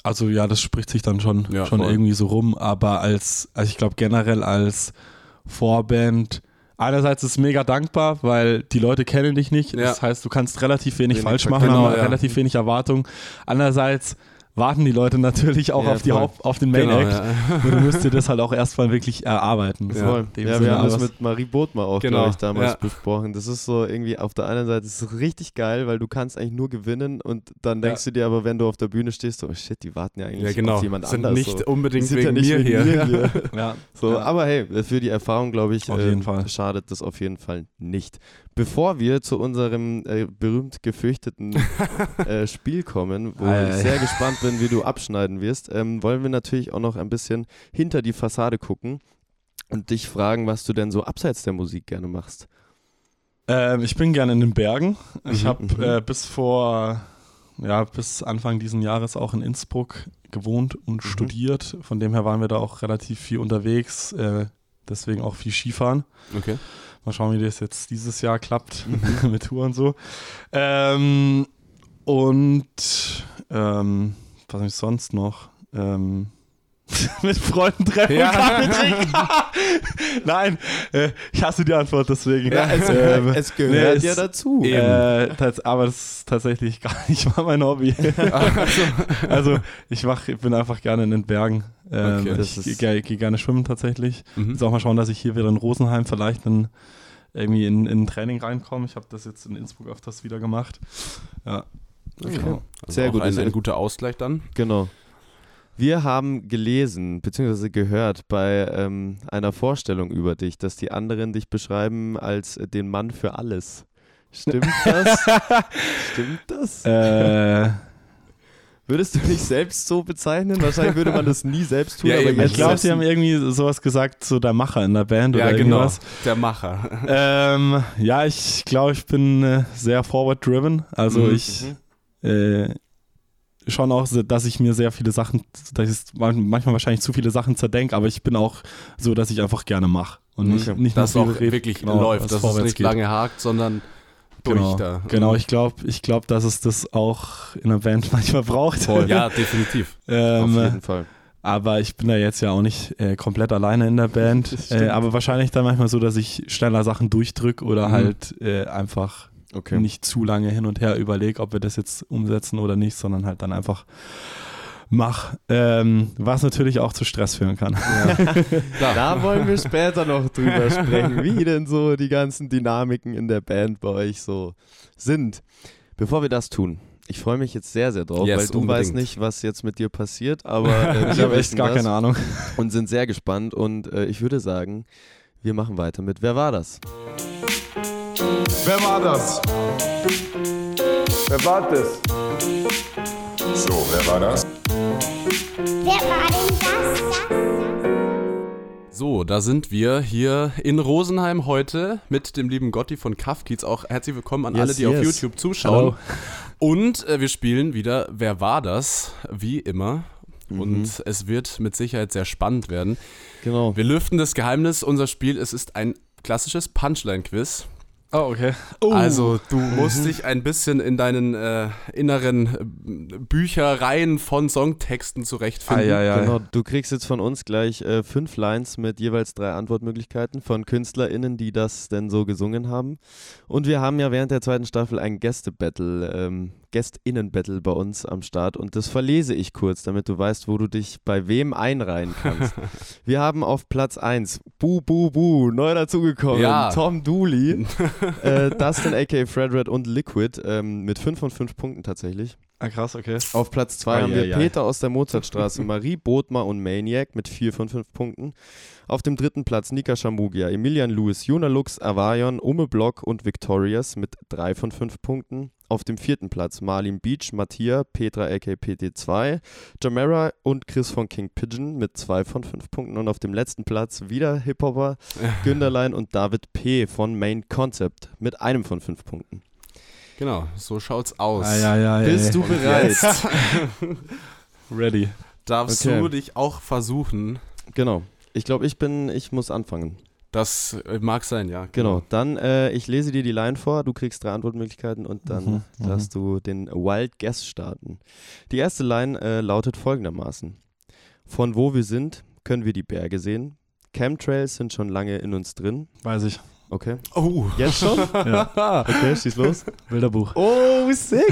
A: Also ja, das spricht sich dann schon,
C: Ja,
A: schon
C: voll.
A: irgendwie so rum, aber als, also ich glaube generell als Vorband, einerseits ist es mega dankbar, weil die Leute kennen dich nicht,
C: Ja.
A: das heißt, du kannst relativ wenig,
B: Wenig
A: falsch machen,
C: Genau, ja.
A: relativ wenig Erwartung. Andererseits warten die Leute natürlich auch
B: Ja,
A: auf, die
B: voll.
A: Haupt, auf den Main
C: Genau,
A: Act
C: ja.
A: und du musst dir das halt auch erstmal wirklich erarbeiten.
C: Ja.
B: Voll. Ja,
A: Sinne,
B: wir haben das mit Marie Bodmer auch,
C: Genau,
B: glaube ich, damals besprochen. Das ist so irgendwie auf der einen Seite ist richtig geil, weil du kannst eigentlich nur gewinnen und dann denkst du dir aber, wenn du auf der Bühne stehst, so, oh shit, die warten ja eigentlich
C: ja, genau.
B: auf jemand
C: Sind
B: anders.
C: nicht
B: so.
C: unbedingt
B: sind
C: wegen
B: ja nicht
C: mir hier.
B: hier. <laughs>
A: ja.
B: So, aber hey, für die Erfahrung, glaube ich, äh, schadet das auf jeden Fall nicht. Bevor wir zu unserem äh, berühmt gefürchteten <laughs> äh, Spiel kommen, wo
A: Ei,
B: ich sehr gespannt bin, wie du abschneiden wirst, ähm, wollen wir natürlich auch noch ein bisschen hinter die Fassade gucken und dich fragen, was du denn so abseits der Musik gerne machst.
A: Ähm, ich bin gerne in den Bergen. Ich
B: Mhm,
A: habe
B: mhm.
A: äh, bis vor, ja, bis Anfang diesen Jahres auch in Innsbruck gewohnt und
B: Mhm.
A: studiert. Von dem her waren wir da auch relativ viel unterwegs, äh, deswegen auch viel Skifahren.
C: Okay.
A: Mal schauen, wie das jetzt dieses Jahr klappt
B: Mhm. <laughs>
A: mit Tour und so. Ähm, und ähm, was habe ich sonst noch? Ähm, <laughs> mit Freunden treffen
C: Ja.
A: und Kaffee trinken. <laughs> <laughs> Nein, äh, ich hasse die Antwort deswegen.
B: Ja, es,
A: Ähm,
B: es gehört
A: nee,
B: ja
A: es-
B: dazu.
A: Äh, aber das ist tatsächlich gar nicht mal mein Hobby. also ich mach, ich bin einfach gerne in den Bergen. Ähm,
C: Okay.
B: Das
A: ich gehe geh gerne schwimmen tatsächlich.
C: Mhm.
A: Jetzt auch mal schauen, dass ich hier wieder in Rosenheim vielleicht in, irgendwie in, in ein Training reinkomme. Ich habe das jetzt in Innsbruck öfters wieder gemacht. Ja.
B: Okay.
A: Genau.
C: Also
B: Sehr gut,
C: Ein,
B: ist-
C: ein guter Ausgleich dann.
B: Genau. Wir haben gelesen bzw. gehört bei ähm, einer Vorstellung über dich, dass die anderen dich beschreiben als den Mann für alles. Stimmt <laughs> das? Stimmt das?
A: Äh,
B: Würdest du dich selbst so bezeichnen? Wahrscheinlich würde man das nie selbst tun,
C: Ja,
B: aber
A: ich
B: jetzt
A: glaube, sie haben irgendwie sowas gesagt, so der Macher in der Band
C: Ja,
A: oder
C: genau.
A: irgendwas.
C: Der Macher.
A: Ähm, ja, ich glaube, ich bin äh, sehr forward-driven. Also
C: Mhm.
A: ich äh, schon auch, dass ich mir sehr viele Sachen, dass ich man- manchmal wahrscheinlich zu viele Sachen zerdenke, aber ich bin auch so, dass ich einfach gerne mache und nicht,
B: Okay.
A: nicht
C: Dass
A: nur
C: auch
A: viel red,
C: wirklich
A: genau,
C: läuft, dass es nicht
A: geht.
C: lange hakt, sondern durch
A: Genau,
C: da.
A: genau ich glaube, ich glaub, dass es das auch in einer Band <laughs> manchmal braucht.
C: Ja, <laughs> definitiv.
B: Auf
A: ähm,
B: jeden Fall.
A: aber ich bin da jetzt ja auch nicht äh, komplett alleine in der Band. <laughs> Äh, aber wahrscheinlich dann manchmal so, dass ich schneller Sachen durchdrück oder
C: Mhm.
A: halt äh, einfach
B: Okay.
A: nicht zu lange hin und her überlege, ob wir das jetzt umsetzen oder nicht, sondern halt dann einfach mach. Ähm, was natürlich auch zu Stress führen kann.
C: Klar. <laughs>
B: Da wollen wir später noch drüber <laughs> sprechen, wie denn so die ganzen Dynamiken in der Band bei euch so sind. Bevor wir das tun, ich freue mich jetzt sehr, sehr drauf,
C: Yes,
B: weil du
C: unbedingt.
B: weißt nicht, was jetzt mit dir passiert, aber äh, <laughs>
A: Ich
B: wir
A: habe echt gar keine Ahnung.
B: und sind sehr gespannt und äh, ich würde sagen, wir machen weiter mit Wer war das?
D: Wer war das? Wer war das?
E: So, wer war das?
F: Wer war denn das?
C: So, da sind wir hier in Rosenheim heute mit dem lieben Gotti von Kafkiez. Auch herzlich willkommen an
B: Yes,
C: alle, die auf
B: yes.
C: YouTube zuschauen. Und äh, wir spielen wieder Wer war das? Wie immer. Und es wird mit Sicherheit sehr spannend werden.
B: Genau.
C: Wir lüften das Geheimnis. Unser Spiel, es ist ein klassisches Punchline-Quiz.
A: Oh, okay.
C: Also du musst dich ein bisschen in deinen äh, inneren äh, Büchereien von Songtexten zurechtfinden.
A: Ah, ja, ja.
B: Genau, du kriegst jetzt von uns gleich äh, fünf Lines mit jeweils drei Antwortmöglichkeiten von KünstlerInnen, die das denn so gesungen haben. Und wir haben ja während der zweiten Staffel ein Gäste-Battle, ähm, Gästinnen-Battle bei uns am Start und das verlese ich kurz, damit du weißt, wo du dich bei wem einreihen kannst. <laughs> wir haben auf Platz 1 Bu Bu Bu, neu dazugekommen,
C: Ja.
B: Tom Dooley, <laughs> äh, Dustin aka Fredred und Liquid ähm, mit 5 von 5 Punkten tatsächlich.
A: Ah, krass, okay.
B: Auf Platz 2
A: Ai,
B: haben wir
A: ai, ai.
B: Peter aus der Mozartstraße, Marie Bodmer und Maniac mit 4 von 5 Punkten. Auf dem dritten Platz Nika Shamugia, Emilian Lewis, Juna Lux, Avarion, Ume Block und Victorious mit 3 von 5 Punkten. Auf dem vierten Platz Marlin Beach, Mattia, Petra aka PT2, Jamera und Chris von King Pigeon mit 2 von 5 Punkten. Und auf dem letzten Platz wieder Hip-Hopper, <laughs> Günderlein und David P. von Main Concept mit einem von 5 Punkten.
C: Genau, so schaut's aus.
A: Ah, ja, ja,
B: Bist
A: ey.
B: du bereit? <laughs>
A: Ready?
C: darfst
B: Okay.
C: du dich auch versuchen.
B: Genau. Ich glaube, ich bin, ich muss anfangen.
C: Das äh, mag sein, ja.
B: Genau, dann äh, ich lese dir die Line vor, du kriegst drei Antwortmöglichkeiten und dann
A: Mhm, mhm.
B: darfst du den Wild Guess starten. Die erste Line äh, lautet folgendermaßen. Von wo wir sind, können wir die Berge sehen. Chemtrails sind schon lange in uns drin.
A: Weiß ich.
B: Okay.
C: Oh,
B: Jetzt schon? <laughs>
A: Ja.
B: Okay, schieß los.
A: Bilderbuch.
B: Oh, sick.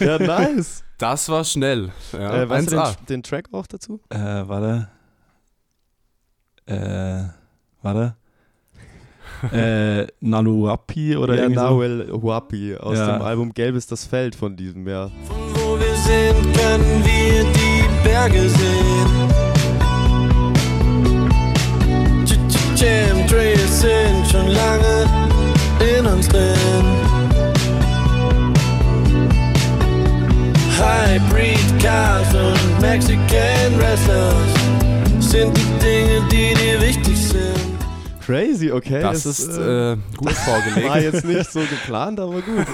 B: Ja, nice.
C: das war schnell. Ja,
B: äh, weißt du
C: 1A.
B: den, den Track auch dazu?
A: Äh, warte. Äh, warte. <laughs> äh, Naluapi oder
B: ja,
A: irgendwie so?
B: Huapi aus
A: Ja.
B: dem Album Gelb ist das Feld von diesem Jahr.
G: Wo wir sind, können wir die Berge sehen. Chemtrails sind schon lange in uns drin. Hybrid Cars und Mexican Wrestlers sind die Dinge, die dir.
B: Crazy, okay.
C: Das ist äh, gut <laughs> vorgelegt.
B: War jetzt nicht so geplant, aber gut.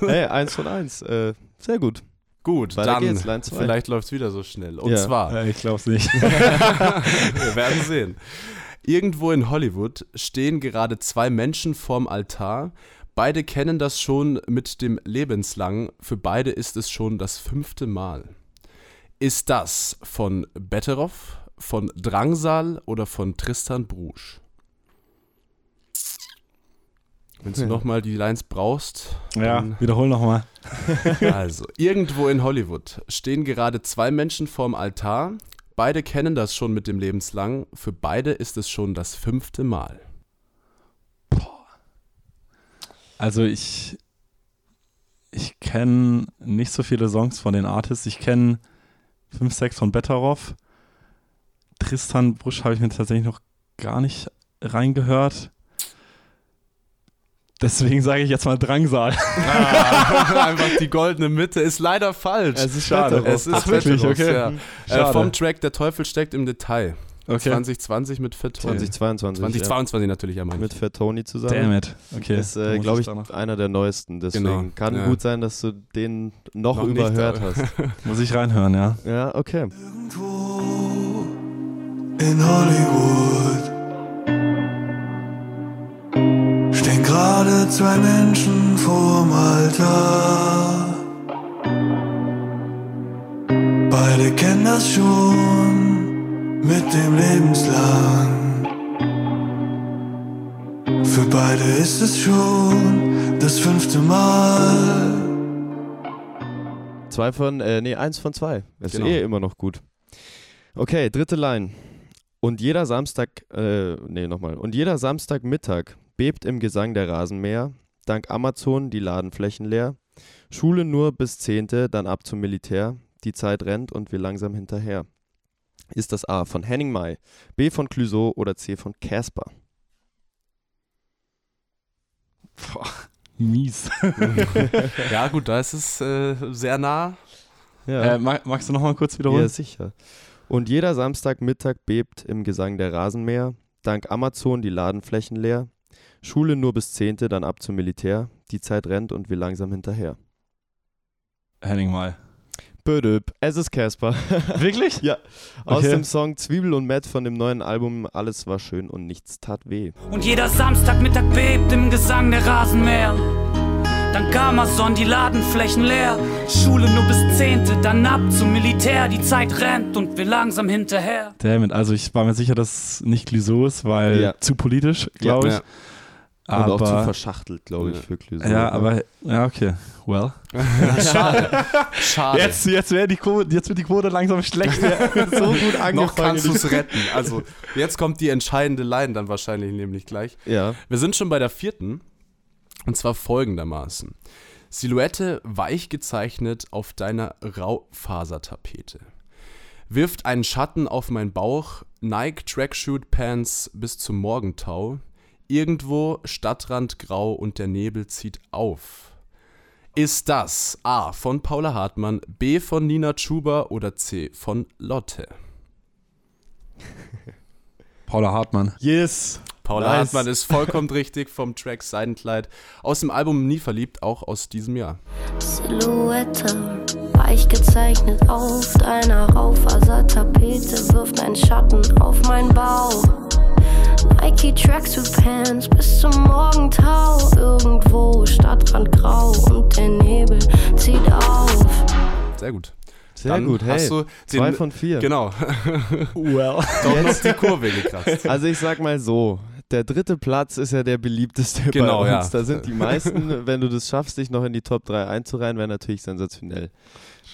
B: <laughs> Hey, eins von eins. Äh, sehr gut.
C: Gut,
B: Weiter
C: dann
B: geht's, Line zwei.
C: vielleicht läuft es wieder so schnell. Und
B: Ja.
C: zwar,
A: Äh, ich glaub's nicht. <laughs>
C: wir werden sehen. Irgendwo in Hollywood stehen gerade zwei Menschen vorm Altar. Beide kennen das schon mit dem Lebenslang. Für beide ist es schon das fünfte Mal. Ist das von Betteroff, von Drangsal oder von Tristan Brusch? Wenn du nochmal die Lines brauchst.
A: Ja, wiederhol nochmal. <laughs> <laughs>
C: Also, irgendwo in Hollywood stehen gerade zwei Menschen vorm Altar. Beide kennen das schon mit dem Lebenslang. Für beide ist es schon das fünfte Mal.
A: Also ich, ich kenne nicht so viele Songs von den Artists. Ich kenne fünf, sechs von Betteroff. Tristan Brusch habe ich mir tatsächlich noch gar nicht reingehört. Deswegen sage ich jetzt mal Drangsal. <laughs>
C: Einfach die goldene Mitte ist leider falsch.
B: Es ist
A: Schade.
C: Es ist
A: Ach, wirklich? Okay.
C: Ja. Äh,
A: Schade.
C: vom Track Der Teufel steckt im Detail.
A: Okay.
C: 2020 mit Tony.
B: 2022.
C: 2022 natürlich ja,
B: ja.
C: mein
B: Mit Fat Tony zusammen.
A: Damn it. Okay.
B: Ist, äh, glaube ich,
A: danach-
B: einer der neuesten. Deswegen
C: Genau,
B: kann
C: ja.
B: gut sein, dass du den noch,
C: Noch nicht,
B: überhört
C: aber-
B: hast. <laughs>
A: Muss ich reinhören, ja.
B: Ja, okay.
H: Irgendwo in Hollywood stehen gerade zwei Menschen vorm Altar. Beide kennen das schon mit dem Lebenslang. Für beide ist es schon das fünfte Mal.
B: Zwei von, äh, nee, eins von zwei. Das
C: Genau.
B: ist eh immer noch gut. Okay, dritte Line. Und jeder Samstag, äh, nee, nochmal. Und jeder Samstagmittag bebt im Gesang der Rasenmäher. Dank Amazon die Ladenflächen leer. Schule nur bis Zehnte, dann ab zum Militär. Die Zeit rennt und wir langsam hinterher. Ist das A von Henning May, B von Clouseau oder C von Casper?
A: Boah, <laughs> mies. <laughs>
C: Ja, gut, da ist es äh, sehr nah.
A: äh, mag, magst du nochmal kurz wiederholen?
B: Ja, sicher. Und jeder Samstagmittag bebt im Gesang der Rasenmäher. Dank Amazon die Ladenflächen leer. Schule nur bis Zehnte, dann ab zum Militär. Die Zeit rennt und wir langsam hinterher.
A: Henning mal.
B: Bödöp, es ist Casper. <laughs>
A: Wirklich?
B: ja. Aus
A: Okay.
B: dem Song Zwiebel und Matt von dem neuen Album Alles war schön und nichts tat weh.
I: Und jeder Samstagmittag bebt im Gesang der Rasenmäher. Dank Amazon die Ladenflächen leer. Schule nur bis Zehnte, dann ab zum Militär. Die Zeit rennt und wir langsam hinterher.
A: Damn it. Also ich war mir sicher, dass es nicht Clouseau ist, weil
B: Ja.
A: zu politisch, glaube ich.
C: Ja.
B: Und
A: Aber,
B: auch zu verschachtelt, glaube ich,
C: Ja.
B: für Clouseau.
A: ja, aber, ja, okay. Well. <laughs>
C: Schade. Schade.
A: Jetzt, jetzt, die Quote, jetzt wird die Quote langsam schlecht. <laughs>
B: so gut
C: Noch
B: angefangen.
C: kannst du es retten. Also, jetzt kommt die entscheidende Line dann wahrscheinlich nämlich gleich.
B: Ja.
C: Wir sind schon bei der vierten. Und zwar folgendermaßen. Silhouette weich gezeichnet auf deiner Raufasertapete. Wirft einen Schatten auf meinen Bauch, Nike Tracksuit Pants bis zum Morgentau. Irgendwo Stadtrand grau und der Nebel zieht auf. Ist das A von Paula Hartmann, B von Nina Chuba oder C von Lotte? <laughs>
A: Paula Hartmann.
B: Yes.
C: Paula
B: Nice.
C: Hartmann ist <laughs> vollkommen richtig vom Track Seidenkleid aus dem Album Nie verliebt, auch aus diesem Jahr.
J: Silhouette, weich gezeichnet auf deiner Raufasertapete, wirft ein Schatten auf meinen Bauch. Nike Tracksuit Pants bis zum Morgentau, irgendwo Stadtrand grau und der Nebel zieht auf.
C: Sehr gut.
B: Sehr
C: Dann
B: gut, hey.
C: Hast du
B: Zwei
C: den,
B: von vier.
C: Genau. <laughs>
A: Well.
C: Doch noch die Kurve gekratzt.
B: Also ich sag mal so, der dritte Platz ist ja der beliebteste
C: Genau,
B: bei uns.
C: ja.
B: Da sind die meisten, wenn du das schaffst, dich noch in die Top 3 einzureihen, wäre natürlich sensationell.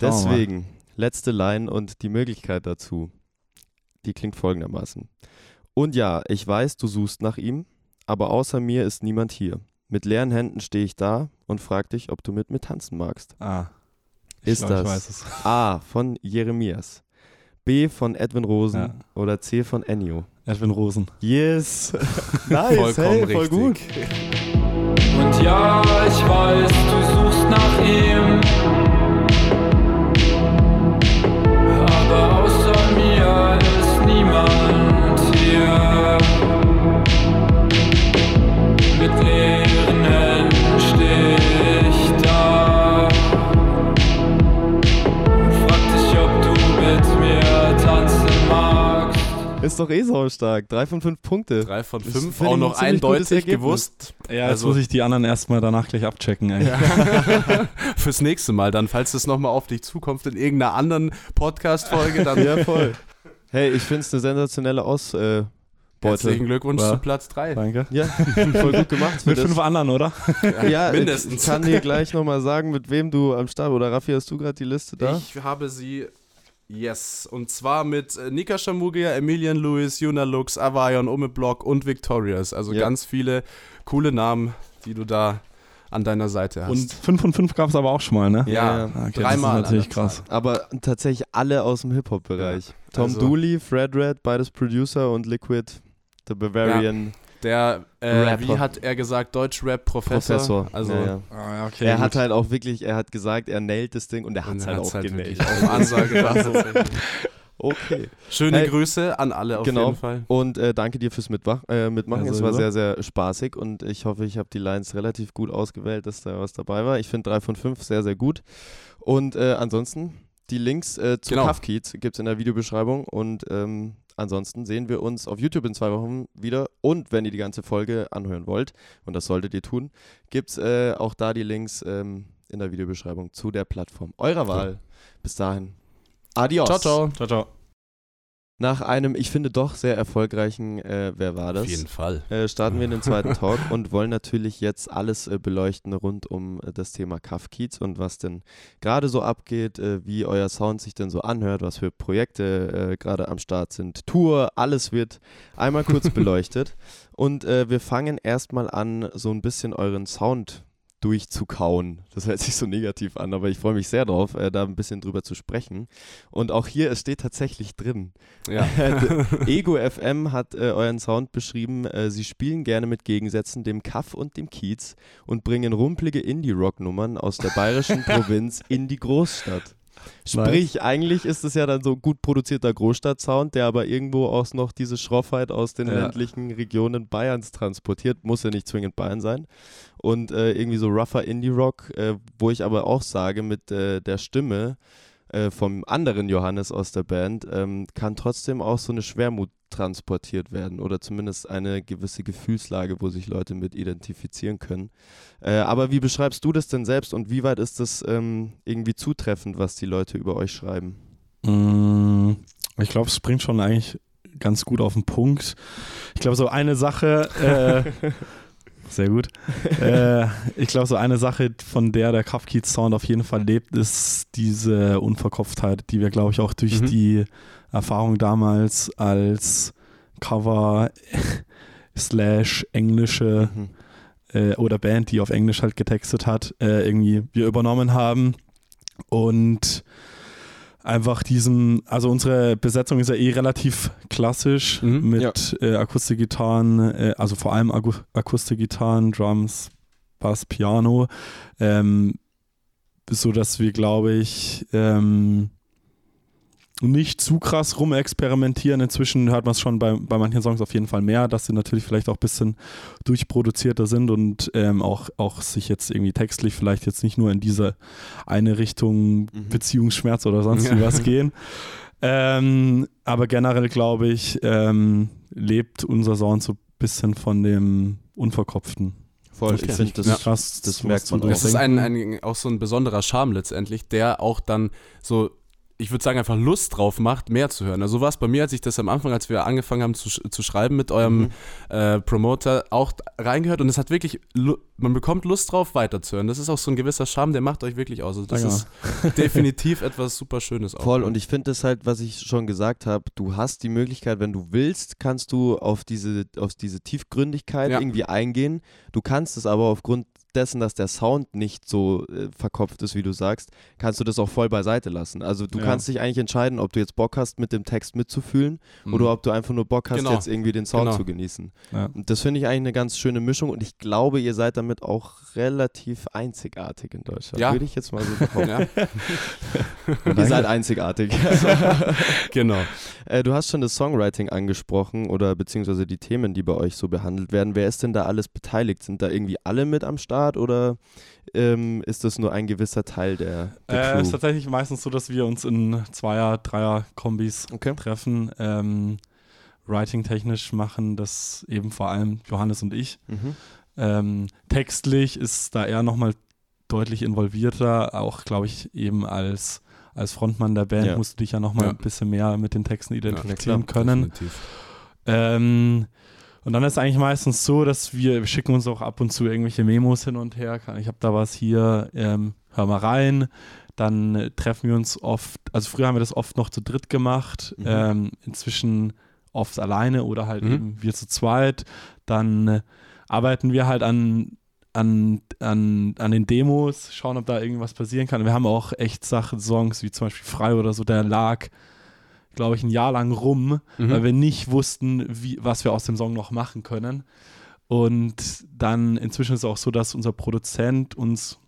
A: Mal.
B: Deswegen, letzte Line und die Möglichkeit dazu, die klingt folgendermaßen. Und ja, ich weiß, du suchst nach ihm, aber außer mir ist niemand hier. Mit leeren Händen stehe ich da und frag dich, ob du mit mir tanzen magst.
A: Ah. Ich
B: Ist
A: glaub,
B: das
A: Ich weiß es.
B: A von Jeremias, B von Edwin Rosen
A: Ja.
B: oder C von Ennio?
A: Edwin Rosen.
B: Yes! <laughs> nice,
C: Vollkommen
B: hey,
C: richtig.
B: voll gut.
I: Und ja, ich weiß, du suchst nach ihm.
B: Doch eh so stark. Drei von fünf Punkte.
C: Drei von fünf, auch noch
B: ein
C: eindeutig gewusst.
A: Ja, jetzt
C: Also-
A: muss ich die anderen erstmal danach gleich abchecken. Ey. <laughs>
C: Fürs nächste Mal dann, falls das nochmal auf dich zukommt in irgendeiner anderen Podcast-Folge, dann <laughs>
B: Ja, voll. Hey, ich finde es eine sensationelle Ausbeute.
C: Herzlichen Glückwunsch
A: Ja.
C: zu Platz 3.
A: Danke.
B: Ja, voll gut gemacht.
A: Mit fünf anderen, oder?
B: Ja,
C: Mindestens.
B: Ich kann dir gleich nochmal sagen, mit wem du am Start Oder Raffi, hast du gerade die Liste da?
C: Ich habe sie, yes, und zwar mit äh, Nika Shamugia, Emilian Lewis, Yuna Lux, Avayon, Ume Block und Victorious. Also
B: Ja.
C: ganz viele coole Namen, die du da an deiner Seite hast.
A: Und 5 von 5 gab es aber auch schon mal, ne?
C: ja,
B: Ja,
A: Okay,
C: dreimal.
A: Das ist natürlich krass.
B: Aber tatsächlich alle aus dem Hip-Hop-Bereich. Tom
C: also-
B: Dooley, Fred Red, beides Producer und Liquid, The Bavarian
C: Der, äh, wie hat er gesagt, Deutsch-Rap-Professor.
B: Professor.
C: Also,
B: ja, ja.
A: Ah, ja, okay.
B: er
A: gut.
B: hat halt auch wirklich, er hat gesagt, er nailt das Ding und er hat es halt auch
C: halt wirklich auf Ansage <laughs> gemacht.
B: Okay.
C: Schöne
B: Hey.
C: Grüße an alle auf
B: Genau.
C: jeden Fall.
B: Und äh, danke dir fürs Mitmach äh, Mitmachen.
A: Ja,
B: es war sehr, sehr spaßig und ich hoffe, ich habe die Lines relativ gut ausgewählt, dass da was dabei war. Ich finde 3 von 5 sehr, sehr gut. Und äh, ansonsten, die Links äh, zu
C: Genau.
B: Kids gibt es in der Videobeschreibung und ähm, ansonsten sehen wir uns auf YouTube in zwei Wochen wieder. Und wenn ihr die ganze Folge anhören wollt, und das solltet ihr tun, gibt es äh, auch da die Links ähm, in der Videobeschreibung zu der Plattform eurer Wahl. Bis dahin. Adios.
C: Ciao, ciao.
A: Ciao, ciao.
B: Nach einem, ich finde doch sehr erfolgreichen äh, Wer war das?
C: Auf jeden Fall.
B: äh, starten wir in den zweiten <laughs> Talk und wollen natürlich jetzt alles äh, beleuchten rund um äh, das Thema Cuff Kiez und was denn gerade so abgeht, äh, wie euer Sound sich denn so anhört, was für Projekte äh, gerade am Start sind, Tour, alles wird einmal kurz <laughs> beleuchtet. Und wir fangen erstmal an, so ein bisschen euren Sound durchzukauen. Das hört sich so negativ an, aber ich freue mich sehr drauf, äh, da ein bisschen drüber zu sprechen. Und auch hier, es steht tatsächlich drin.
C: Ja. <laughs>
B: Ego <laughs> FM hat äh, euren Sound beschrieben. Äh, sie spielen gerne mit Gegensätzen, dem Kaff und dem Kiez und bringen rumpelige Indie-Rock-Nummern aus der bayerischen <laughs> Provinz in die Großstadt. Sprich, eigentlich ist es ja dann so gut produzierter Großstadt-Sound, der aber irgendwo auch noch diese Schroffheit aus den
A: Ja.
B: ländlichen Regionen Bayerns transportiert. Muss ja nicht zwingend Bayern sein. Und äh, irgendwie so rougher Indie-Rock, äh, wo ich aber auch sage, mit äh, der Stimme äh, vom anderen Johannes aus der Band, ähm, kann trotzdem auch so eine Schwermut transportiert werden oder zumindest eine gewisse Gefühlslage, wo sich Leute mit identifizieren können. Äh, aber wie beschreibst du das denn selbst und wie weit ist das ähm, irgendwie zutreffend, was die Leute über euch schreiben?
A: Mm, Ich glaube, es bringt schon eigentlich ganz gut auf den Punkt. Ich glaube, so eine Sache, äh, <laughs> <laughs> sehr gut. <laughs> äh, ich glaube, so eine Sache, von der der Kafkiez Sound auf jeden Fall lebt, ist diese Unverkopftheit, die wir, glaube ich, auch durch
C: Mhm.
A: die Erfahrung damals als Cover <laughs> slash englische
B: Mhm.
A: äh, oder Band, die auf Englisch halt getextet hat, äh, irgendwie wir übernommen haben. Und einfach diesem, also unsere Besetzung ist ja eh relativ klassisch
C: Mhm,
A: mit äh, Akustikgitarren, äh, also vor allem Akustikgitarren, Drums, Bass, Piano, ähm, so dass wir, glaube ich, ähm, nicht zu krass rumexperimentieren. Inzwischen hört man es schon bei, bei manchen Songs auf jeden Fall mehr, dass sie natürlich vielleicht auch ein bisschen durchproduzierter sind und ähm, auch, auch sich jetzt irgendwie textlich vielleicht jetzt nicht nur in diese eine Richtung
B: Mhm.
A: Beziehungsschmerz oder sonst
C: Ja.
A: wie was gehen. Ähm, aber generell glaube ich, ähm, lebt unser Sound so ein bisschen von dem Unverkopften.
B: Voll, ich finde, das,
A: Ja. krass,
B: das merkt man auch.
C: Es ist ein, ein, auch so ein besonderer Charme letztendlich, der auch dann so, ich würde sagen, einfach Lust drauf macht, mehr zu hören. Also so war es bei mir, als ich das am Anfang, als wir angefangen haben zu, zu schreiben mit eurem
B: Mhm.
C: äh, Promoter, auch reingehört und es hat wirklich, man bekommt Lust drauf, weiterzuhören. Das ist auch so ein gewisser Charme, der macht euch wirklich aus. Also das
A: Danke.
C: ist <laughs> definitiv etwas super Schönes auch.
B: Voll, und ich finde das halt, was ich schon gesagt habe, du hast die Möglichkeit, wenn du willst, kannst du auf diese, auf diese Tiefgründigkeit
C: Ja.
B: irgendwie eingehen. Du kannst es aber aufgrund dessen, dass der Sound nicht so äh, verkopft ist, wie du sagst, kannst du das auch voll beiseite lassen. Also du
A: Ja.
B: kannst dich eigentlich entscheiden, ob du jetzt Bock hast, mit dem Text mitzufühlen
C: Mhm.
B: oder ob du einfach nur Bock hast,
C: Genau.
B: jetzt irgendwie den Sound
C: Genau.
B: zu genießen.
A: Ja.
B: Und das finde ich eigentlich eine ganz schöne Mischung und ich glaube, ihr seid damit auch relativ einzigartig in Deutschland.
C: Ja.
B: Würde ich jetzt mal so behaupten. <laughs> <laughs> Ihr seid einzigartig. <laughs>
C: genau.
B: Äh, du hast schon das Songwriting angesprochen oder beziehungsweise die Themen, die bei euch so behandelt werden. Wer ist denn da alles beteiligt? Sind da irgendwie alle mit am Start oder ähm, ist das nur ein gewisser Teil der, der
A: Äh, ist tatsächlich meistens so, dass wir uns in Zweier-, Dreier-Kombis
B: Okay.
A: treffen. Ähm, Writing-technisch machen das eben vor allem Johannes und ich.
B: Mhm.
A: Ähm, textlich ist da er nochmal deutlich involvierter, auch glaube ich eben als als Frontmann der Band
B: Ja.
A: musst du dich ja nochmal
C: Ja.
A: ein bisschen mehr mit den Texten identifizieren
B: klar,
A: können.
C: Definitiv.
A: Ähm, und dann ist eigentlich meistens so, dass wir, wir schicken uns auch ab und zu irgendwelche Memos hin und her. Ich habe da was hier, ähm, hör mal rein. Dann äh, treffen wir uns oft, also früher haben wir das oft noch zu dritt gemacht,
B: Mhm.
A: ähm, inzwischen oft alleine oder halt
C: Mhm.
A: eben wir zu zweit. Dann äh, arbeiten wir halt an, an, an, an den Demos, schauen, ob da irgendwas passieren kann. Wir haben auch echt Sachen, Songs wie zum Beispiel Frei oder so, der lag, glaube ich, ein Jahr lang rum,
C: Mhm.
A: weil wir nicht wussten, wie, was wir aus dem Song noch machen können. Und dann inzwischen ist es auch so, dass unser Produzent uns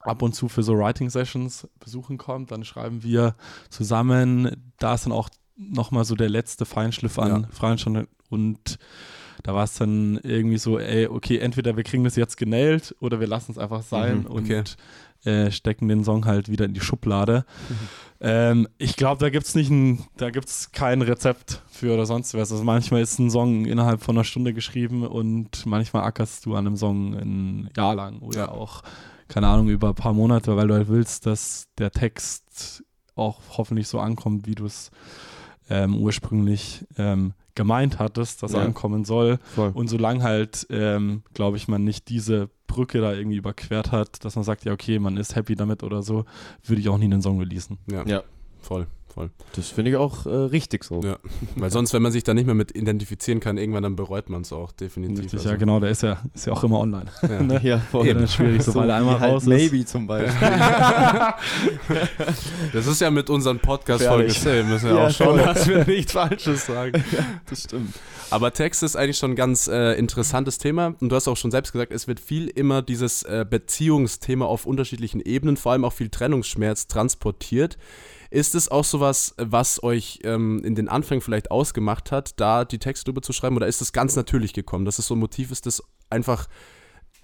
A: ab und zu für so Writing Sessions besuchen kommt. Dann schreiben wir zusammen. Da ist dann auch nochmal so der letzte Feinschliff an
C: Ja.
A: Feinstein und da war es dann irgendwie so, ey, okay, entweder wir kriegen das jetzt genailt oder wir lassen es einfach sein
C: Mhm,
A: und
C: okay.
A: äh, stecken den Song halt wieder in die Schublade. Ähm, ich glaube, da gibt es nicht ein, da gibt es kein Rezept für oder sonst was. Also manchmal ist ein Song innerhalb von einer Stunde geschrieben und manchmal ackerst du an einem Song ein Jahr lang oder
C: Ja.
A: auch, keine Ahnung, über ein paar Monate, weil du halt willst, dass der Text auch hoffentlich so ankommt, wie du es ähm, ursprünglich ähm, gemeint hattest, dass er
B: Ja.
A: ankommen soll.
B: Voll.
A: Und solange halt, ähm, glaube ich, man nicht diese Brücke da irgendwie überquert hat, dass man sagt, ja, okay, man ist happy damit oder so, würde ich auch nie einen Song releasen.
C: Ja,
B: Ja.
C: voll, voll.
B: Das finde ich auch äh, richtig so.
C: Ja. Weil sonst, wenn man sich da nicht mehr mit identifizieren kann, irgendwann dann bereut man es auch, definitiv.
A: Richtig,
C: Also,
A: ja, genau, der ist ja, ist ja auch immer online.
C: ja.
A: Ne? <laughs>
B: Ja, voll.
A: Ja, dann schwierig, sobald er einmal
B: halt
A: raus ist.
B: Maybe zum Beispiel. <laughs>
C: Das ist ja mit unseren Podcast-Folgen same, müssen wir
B: Ja,
C: auch schauen,
B: voll.
C: dass wir nichts Falsches sagen. <laughs>
B: das stimmt.
C: Aber Text ist eigentlich schon ein ganz äh, interessantes Thema. Und du hast auch schon selbst gesagt, es wird viel immer dieses äh, Beziehungsthema auf unterschiedlichen Ebenen, vor allem auch viel Trennungsschmerz transportiert. Ist es auch sowas, was euch ähm, in den Anfängen vielleicht ausgemacht hat, da die Texte drüber zu schreiben? Oder ist es ganz natürlich gekommen, dass es so ein Motiv ist, das einfach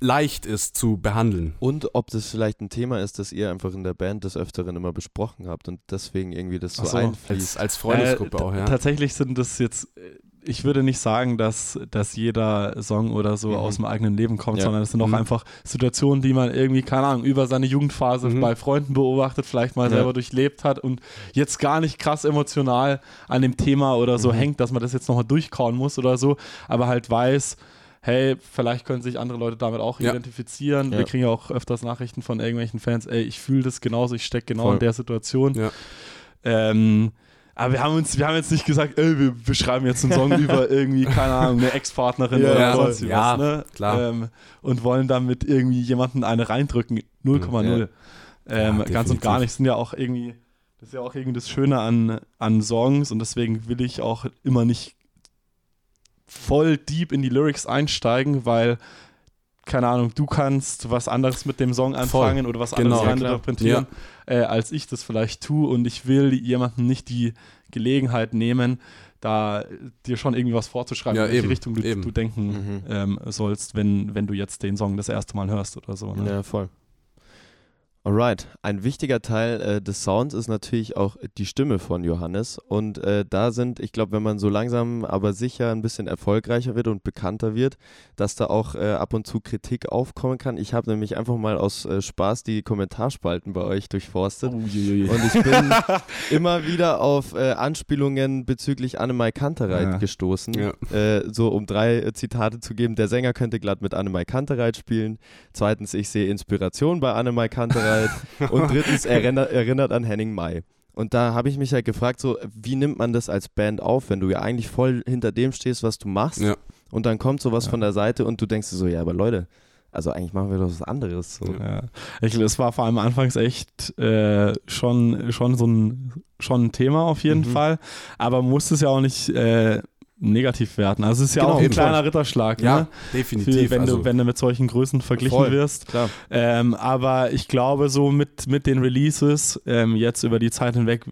C: leicht ist zu behandeln?
B: Und ob das vielleicht ein Thema ist, das ihr einfach in der Band des Öfteren immer besprochen habt und deswegen irgendwie das so,
A: so,
B: einfließt.
C: Als, als Freundesgruppe
A: Äh,
C: auch, ja.
A: Tatsächlich sind das jetzt, äh, ich würde nicht sagen, dass, dass jeder Song oder so
B: Mhm.
A: aus dem eigenen Leben kommt,
B: Ja.
A: sondern es sind auch
C: Mhm.
A: einfach Situationen, die man irgendwie, keine Ahnung, über seine Jugendphase
C: Mhm.
A: bei Freunden beobachtet, vielleicht mal
B: Ja.
A: selber durchlebt hat und jetzt gar nicht krass emotional an dem Thema oder so
B: Mhm.
A: hängt, dass man das jetzt nochmal durchkauen muss oder so, aber halt weiß, hey, vielleicht können sich andere Leute damit auch
C: Ja.
A: identifizieren. Wir kriegen ja auch öfters Nachrichten von irgendwelchen Fans, ey, ich fühle das genauso, ich stecke genau
B: Voll.
A: in der Situation. Ähm, aber wir haben uns, wir haben jetzt nicht gesagt, ey, wir, wir schreiben jetzt einen Song <laughs> über irgendwie, keine Ahnung, eine Ex-Partnerin
C: Ja,
A: oder
C: ja,
A: sonst
C: ja,
A: was, ne?
C: klar.
A: Ähm, und wollen damit irgendwie jemanden eine reindrücken. 0,0. Ähm,
C: Ja,
A: ganz und gar nicht. Sind ja auch irgendwie, das ist ja auch irgendwie das Schöne an, an Songs und deswegen will ich auch immer nicht voll deep in die Lyrics einsteigen, weil keine Ahnung, du kannst was anderes mit dem Song anfangen oder was
C: Genau,
A: anderes
C: ja,
A: reininterpretieren, äh, als ich das vielleicht tue. Und ich will jemandem nicht die Gelegenheit nehmen, da dir schon irgendwie was vorzuschreiben,
C: Ja,
A: in welche
C: eben,
A: Richtung du,
C: eben.
A: du denken
B: Mhm.
A: ähm, sollst, wenn, wenn du jetzt den Song das erste Mal hörst oder so. Ne?
B: Ja, voll. Alright, ein wichtiger Teil äh, des Sounds ist natürlich auch die Stimme von Johannes und äh, da sind, ich glaube, wenn man so langsam aber sicher ein bisschen erfolgreicher wird und bekannter wird, dass da auch äh, ab und zu Kritik aufkommen kann. Ich habe nämlich einfach mal aus äh, Spaß die Kommentarspalten bei euch durchforstet
A: Oh, je, je, je.
B: und ich bin <laughs> immer wieder auf äh, Anspielungen bezüglich Annemai Kantereit
A: Ja.
B: gestoßen.
C: Ja.
B: Äh, so um drei Zitate zu geben. Der Sänger könnte glatt mit Annemai Kantereit spielen. Zweitens, ich sehe Inspiration bei Annemai Kantereit. Und drittens, erinnert, erinnert an Henning Mai. Und da habe ich mich halt gefragt, so, wie nimmt man das als Band auf, wenn du ja eigentlich voll hinter dem stehst, was du machst?
C: Ja.
B: Und dann kommt sowas
A: Ja.
B: von der Seite und du denkst dir so, ja, aber Leute, also eigentlich machen wir doch was anderes. So.
A: Ja. Ich, es war vor allem anfangs echt äh, schon, schon so ein, schon ein Thema auf jeden
B: Mhm.
A: Fall, aber man muss es ja auch nicht äh, negativ werten. Also es ist ja
B: Genau,
A: auch ein kleiner Ritterschlag,
C: Ja,
A: ne?
C: definitiv.
A: Für, wenn,
C: also,
A: du, wenn du mit solchen Größen verglichen
B: Voll.
A: wirst. Ähm, aber ich glaube, so mit, mit den Releases ähm, jetzt über die Zeit hinweg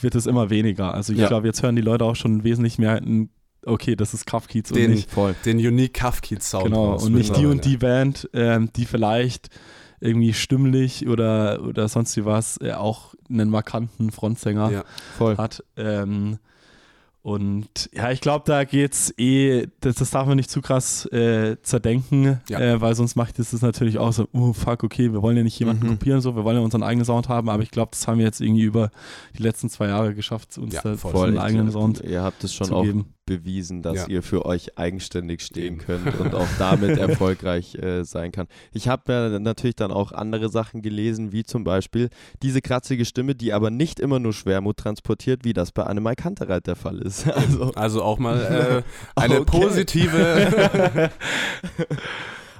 A: wird es immer weniger. Also ich
B: Ja.
A: glaube, jetzt hören die Leute auch schon wesentlich mehr, n- okay, das ist Kraftkiez und
C: den,
A: nicht
B: Voll.
C: den Unique Kafkid Sound.
A: Genau, und nicht die und die Band, ähm, die vielleicht irgendwie stimmlich oder, oder sonst wie was äh, auch einen markanten Frontsänger
C: Ja.
B: Voll.
A: hat. Ähm, und ja, ich glaube, da geht's eh, das, das darf man nicht zu krass äh, zerdenken,
C: Ja.
A: äh, weil sonst macht es das natürlich auch so, oh fuck, okay, wir wollen ja nicht jemanden
B: Mhm.
A: kopieren, so, wir wollen ja unseren eigenen Sound haben, aber ich glaube, das haben wir jetzt irgendwie über die letzten zwei Jahre geschafft, uns
C: Ja,
A: da
C: voll.
A: einen eigenen Sound
B: Ihr habt es schon
A: zu
B: auch
A: geben.
B: Bewiesen, dass
C: Ja.
B: ihr für euch eigenständig stehen
C: Eben.
B: könnt und auch damit <laughs> erfolgreich äh, sein kann. Ich habe ja natürlich dann auch andere Sachen gelesen, wie zum Beispiel diese kratzige Stimme, die aber nicht immer nur Schwermut transportiert, wie das bei Annemai Kantereit der Fall ist. Also, <laughs>
C: Also auch mal äh, <laughs> eine
B: Okay.
C: positive.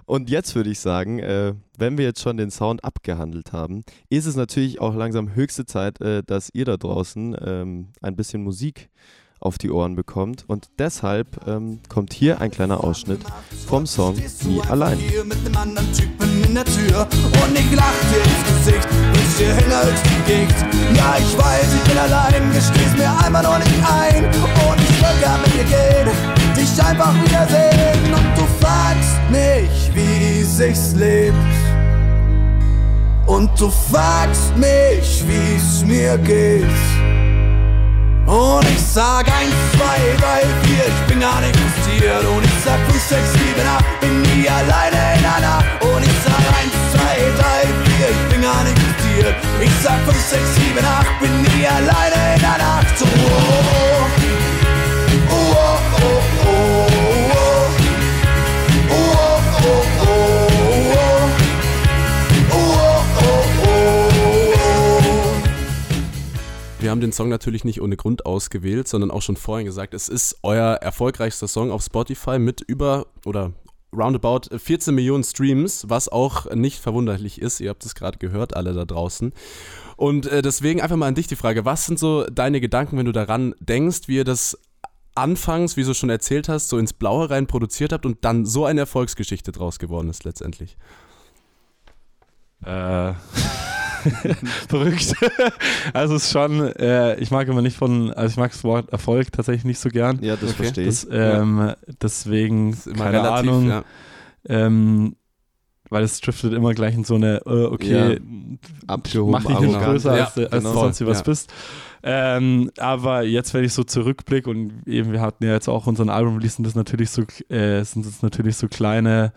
B: und jetzt würde ich sagen, äh, wenn wir jetzt schon den Sound abgehandelt haben, ist es natürlich auch langsam höchste Zeit, äh, dass ihr da draußen ähm, ein bisschen Musik auf die Ohren bekommt. Und deshalb ähm, kommt hier ein kleiner Ausschnitt vom Song Nie allein.
H: Mit einem anderen Typen in der Tür und ich lach dir ins Gesicht, wünsch dir Himmelsgicht. Ja, ich weiß, ich bin allein, gesteh's mir einmal noch nicht ein und ich will gern mit dir gehen, dich einfach wiedersehen und du fragst mich, wie sich's lebt. Und du fragst mich, wie's mir geht. Und ich sag 1, 2, 3, 4, ich bin gar nicht frustriert. Und ich sag 5, 6, 7, 8, bin nie alleine in einer. Und ich sag 1, 2, 3, 4, ich bin gar nicht frustriert. Ich sag 5, 6, 7, 8, bin nie alleine in einer. So, oh,
C: Wir haben den Song natürlich nicht ohne Grund ausgewählt, sondern auch schon vorhin gesagt, es ist euer erfolgreichster Song auf Spotify mit über oder roundabout 14 Millionen Streams, was auch nicht verwunderlich ist. Ihr habt es gerade gehört, alle da draußen. Und äh, deswegen einfach mal an dich die Frage, was sind so deine Gedanken, wenn du daran denkst, wie ihr das anfangs, wie du schon erzählt hast, so ins Blaue rein produziert habt und dann so eine Erfolgsgeschichte draus geworden ist letztendlich?
A: Äh, <laughs> <laughs> verrückt. also es ist schon, äh, ich mag immer nicht von, also ich mag das Wort Erfolg tatsächlich nicht so gern.
B: Ja, das
C: Okay.
B: verstehe ich.
A: Ähm, Deswegen,
C: Ist immer
A: keine
C: relativ,
A: Ahnung,
C: ja.
A: ähm, weil es driftet immer gleich in so eine, äh, okay,
B: Ja, abgehoben,
A: mach dich nicht größer,
C: Ja,
A: als, du- als
B: genau.
A: du sonst was
C: Ja.
A: bist. Ähm, aber jetzt, wenn ich so zurückblicke und eben, wir hatten ja jetzt auch unseren Album-Release, sind das natürlich so, äh, sind das natürlich so kleine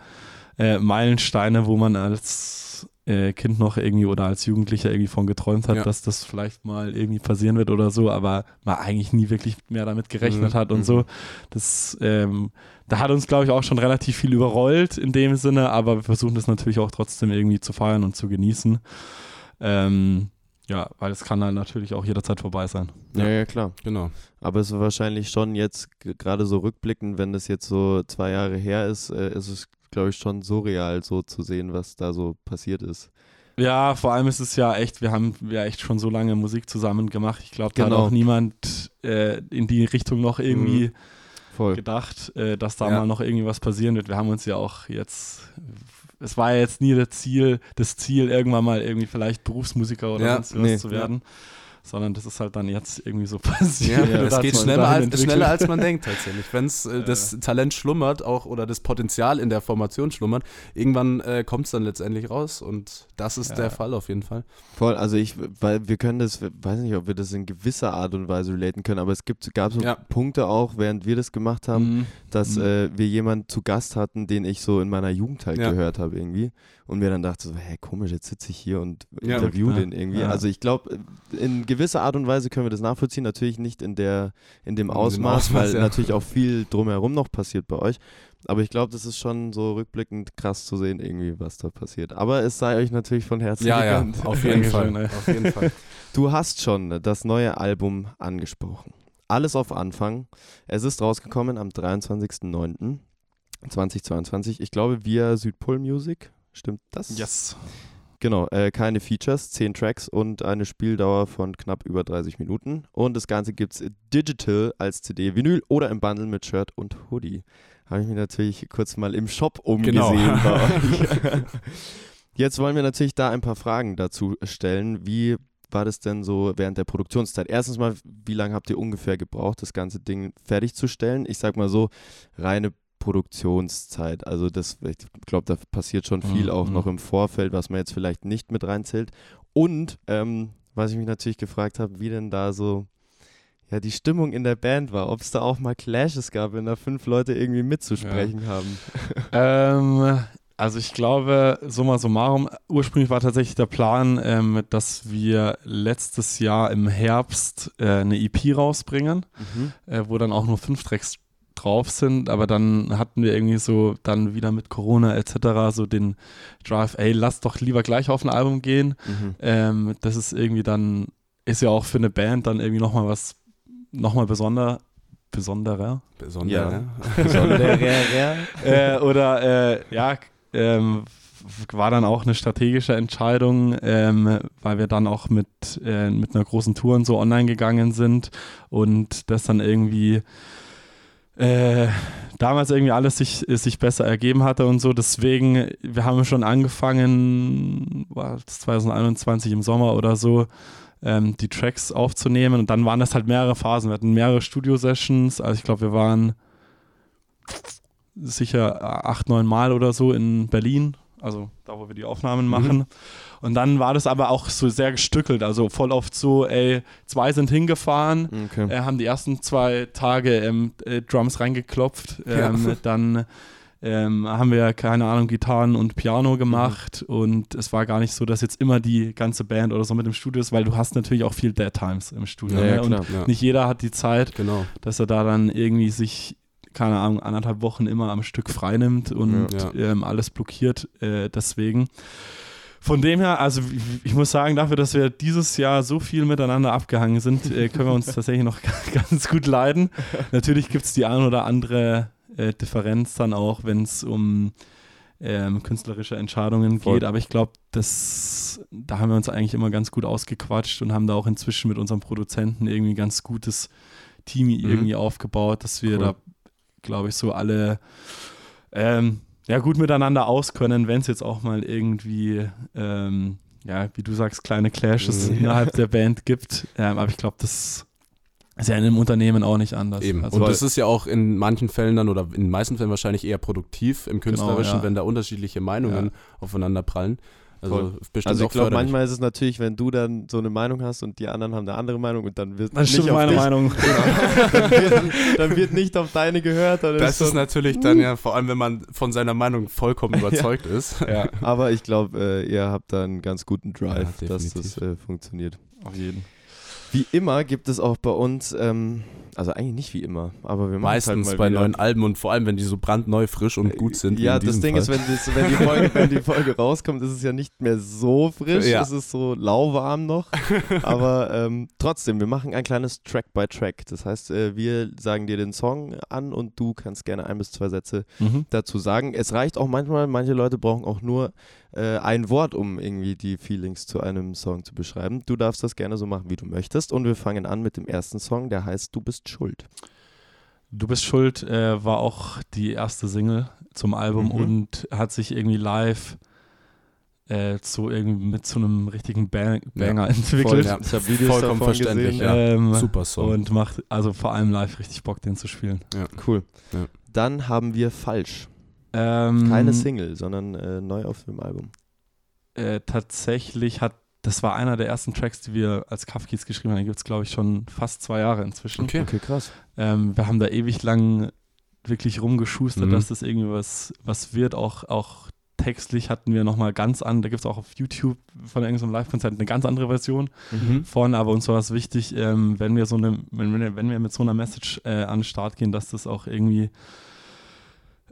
A: äh, Meilensteine, wo man als äh, Kind noch irgendwie oder als Jugendlicher irgendwie von geträumt hat,
C: Ja.
A: dass das vielleicht mal irgendwie passieren wird oder so, aber man eigentlich nie wirklich mehr damit gerechnet
C: Mhm,
A: hat und
C: mhm.
A: so. Das, ähm, da hat uns, glaube ich, auch schon relativ viel überrollt in dem Sinne, aber wir versuchen das natürlich auch trotzdem irgendwie zu feiern und zu genießen. Ähm, ja, weil es kann dann natürlich auch jederzeit vorbei sein.
B: Ja, ja, klar.
C: Genau.
B: Aber es ist wahrscheinlich schon jetzt, gerade so rückblickend, wenn das jetzt so zwei Jahre her ist, äh, ist es, glaube ich, schon surreal, so zu sehen, was da so passiert ist.
A: Ja, vor allem ist es ja echt, wir haben ja echt schon so lange Musik zusammen gemacht. Ich glaube, da
B: Genau.
A: hat auch niemand äh, in die Richtung noch irgendwie
B: Voll.
A: gedacht, äh, dass da
C: Ja.
A: mal noch irgendwie was passieren wird. Wir haben uns ja auch jetzt, es war ja jetzt nie das Ziel, das Ziel, irgendwann mal irgendwie vielleicht Berufsmusiker oder
C: Ja,
A: sonst was
B: nee,
A: zu
C: ja.
A: Sondern das ist halt dann jetzt irgendwie so <laughs> passiert.
C: Ja,
A: hat
C: geht schneller als, schneller als man denkt tatsächlich. Wenn äh, <laughs> das Talent schlummert auch oder das Potenzial in der Formation schlummert, irgendwann äh, kommt es dann letztendlich raus und das ist
A: Ja.
C: der Fall auf jeden Fall.
B: Voll, also ich, weil wir können das, weiß nicht, ob wir das in gewisser Art und Weise relaten können, aber es gibt, gab so
C: Ja.
B: Punkte auch, während wir das gemacht haben,
A: Mhm.
B: dass
A: Mhm.
B: äh, wir jemanden zu Gast hatten, den ich so in meiner Jugend halt
C: Ja.
B: gehört habe irgendwie. Und mir dann dachte so, hä, komisch, jetzt sitze ich hier und interview
A: Ja.
B: den irgendwie.
A: Ja.
B: Also ich glaube, in gewisser Art und Weise können wir das nachvollziehen. Natürlich nicht in der, in dem
C: dem
B: Ausmaß,
C: Ausmaß,
B: weil
C: ja.
B: natürlich auch <laughs> viel drumherum noch passiert bei euch. Aber ich glaube, das ist schon so rückblickend krass zu sehen, irgendwie, was da passiert. Aber es sei euch natürlich von Herzen
C: Ja, ja,
B: gegönnt.
C: auf jeden Fall.
A: Ey.
C: Auf jeden Fall. <laughs>
B: Du hast schon das neue Album angesprochen. Alles auf Anfang. Es ist rausgekommen am 23.09.2022. Ich glaube via Südpol Music. Stimmt das?
A: Yes.
B: Genau, äh, keine Features, 10 Tracks und eine Spieldauer von knapp über 30 Minuten. Und das Ganze gibt es digital als CD, Vinyl oder im Bundle mit Shirt und Hoodie. Habe ich mir natürlich kurz mal im Shop umgesehen
C: Genau.
B: bei <laughs> euch. Jetzt wollen wir natürlich da ein paar Fragen dazu stellen. Wie war das denn so während der Produktionszeit? Erstens mal, wie lange habt ihr ungefähr gebraucht, das ganze Ding fertigzustellen? Ich sag mal so, reine Produktionszeit. Also das, ich glaube, da passiert schon viel
A: Mhm,
B: auch
A: mhm.
B: noch im Vorfeld, was man jetzt vielleicht nicht mit reinzählt. Und ähm, was ich mich natürlich gefragt habe, wie denn da so ja, die Stimmung in der Band war, ob es da auch mal Clashes gab, wenn da fünf Leute irgendwie mitzusprechen haben. <laughs>
A: Ähm, also ich glaube, summa summarum, ursprünglich war tatsächlich der Plan, ähm, dass wir letztes Jahr im Herbst äh, eine EP rausbringen,
B: Mhm.
A: äh, wo dann auch nur fünf Tracks drauf sind, aber dann hatten wir irgendwie so dann wieder mit Corona etc. so den Drive, ey, lass doch lieber gleich auf ein Album gehen.
B: Mhm.
A: Ähm, das ist irgendwie dann, ist ja auch für eine Band dann irgendwie nochmal was, nochmal besonder, besonderer.
C: Besonders,
B: Ja. <laughs> Besonderer.
A: äh, oder äh, ja, ähm, war dann auch eine strategische Entscheidung, ähm, weil wir dann auch mit, äh, mit einer großen Tour und so online gegangen sind und das dann irgendwie äh, damals irgendwie alles sich, sich besser ergeben hatte und so. Deswegen, wir haben schon angefangen, war das 2021 im Sommer oder so, ähm, die Tracks aufzunehmen und dann waren das halt mehrere Phasen. Wir hatten mehrere Studio-Sessions, also ich glaube, wir waren sicher acht, neun Mal oder so in Berlin, also da, wo wir die Aufnahmen machen. Und dann war das aber auch so sehr gestückelt, also voll oft so, ey, zwei sind hingefahren,
B: Okay.
A: äh, haben die ersten zwei Tage ähm, äh, Drums reingeklopft, ähm,
C: Ja.
A: dann ähm, haben wir, keine Ahnung, Gitarren und Piano gemacht und es war gar nicht so, dass jetzt immer die ganze Band oder so mit im Studio ist, weil du hast natürlich auch viel Dead Times im Studio.
B: Ja, ja,
A: ne?
B: klar.
A: und nicht jeder hat die Zeit,
C: Genau.
A: dass er da dann irgendwie sich, keine Ahnung, anderthalb Wochen immer am Stück freinimmt und
C: Ja.
A: Ähm, alles blockiert. Äh, deswegen. Von dem her, also ich, muss sagen, dafür, dass wir dieses Jahr so viel miteinander abgehangen sind, äh, können wir uns <laughs> tatsächlich noch ganz gut leiden. Natürlich gibt es die ein oder andere äh, Differenz dann auch, wenn es um ähm, künstlerische Entscheidungen
B: Voll.
A: geht. Aber ich glaube, das, da haben wir uns eigentlich immer ganz gut ausgequatscht und haben da auch inzwischen mit unserem Produzenten irgendwie ein ganz gutes Team irgendwie aufgebaut, dass wir
B: Cool.
A: da, glaube ich, so alle ähm, ja, gut miteinander auskönnen, wenn es jetzt auch mal irgendwie, ähm, ja, wie du sagst, kleine Clashes
C: Mhm.
A: innerhalb der Band gibt. Ähm, aber ich glaube, das ist ja in einem Unternehmen auch nicht anders.
C: Eben.
A: Also,
C: und das ist ja auch in manchen Fällen dann oder in den meisten Fällen wahrscheinlich eher produktiv im Künstlerischen,
A: ja.
C: wenn da unterschiedliche Meinungen aufeinander prallen. Also
B: Also ich glaube, manchmal ist es natürlich, wenn du dann so eine Meinung hast und die anderen haben eine andere Meinung und dann wird
A: das
B: nicht auf
A: meine
B: dich,
A: Meinung. <laughs>
B: dann, wird, dann wird nicht auf deine gehört. Dann
C: Das ist
B: so-
C: natürlich dann ja, vor allem wenn man von seiner Meinung vollkommen <laughs> überzeugt ist.
A: ja,
B: Aber ich glaube, äh, ihr habt da einen ganz guten Drive,
C: Ja,
B: dass das äh, funktioniert.
A: auf jeden.
B: Wie immer gibt es auch bei uns, ähm, also eigentlich nicht wie immer, aber wir machen es
C: Meistens
B: halt
C: bei
B: wieder.
C: neuen Alben und vor allem, wenn die so brandneu, frisch und gut sind.
B: Ja, das Ding
C: Fall.
B: ist, wenn, das, wenn, die Folge, wenn die Folge rauskommt, ist es ja nicht mehr so frisch.
C: Ja.
B: Es ist so lauwarm noch. Aber ähm, trotzdem, wir machen ein kleines Track by Track. Das heißt, äh, wir sagen dir den Song an und du kannst gerne ein bis zwei Sätze
A: Mhm.
B: dazu sagen. Es reicht auch manchmal, manche Leute brauchen auch nur äh, ein Wort, um irgendwie die Feelings zu einem Song zu beschreiben. Du darfst das gerne so machen, wie du möchtest. Und wir fangen an mit dem ersten Song, der heißt Du bist schuld.
A: Du bist schuld äh, war auch die erste Single zum Album
B: Mhm.
A: und hat sich irgendwie live äh, zu irgendwie mit so einem richtigen Bang Banger entwickelt.
B: Voll,
C: ja.
B: Ich habe Videos
C: Vollkommen
B: davon
C: verständlich,
B: gesehen.
C: ja.
A: Ähm,
C: Super Song.
A: Und macht also vor allem live richtig Bock, den zu spielen.
B: Cool.
C: Ja.
B: Dann haben wir Falsch.
A: Ähm,
B: Keine Single, sondern äh, neu auf dem Album.
A: äh, tatsächlich hat, das war einer der ersten Tracks, die wir als Kafkis geschrieben haben. Den gibt es, glaube ich, schon fast zwei Jahre inzwischen.
C: Okay.
B: Okay, krass.
A: Ähm, wir haben da ewig lang wirklich rumgeschustert,
C: Mhm.
A: dass das irgendwie was, was wird. Auch, auch textlich hatten wir nochmal ganz an, da gibt es auch auf YouTube von irgendeinem Live-Konzert eine ganz andere Version
C: Mhm.
A: von, aber uns war es wichtig, ähm, wenn wir so eine, wenn, wir- wenn wir mit so einer Message äh, an den Start gehen, dass das auch irgendwie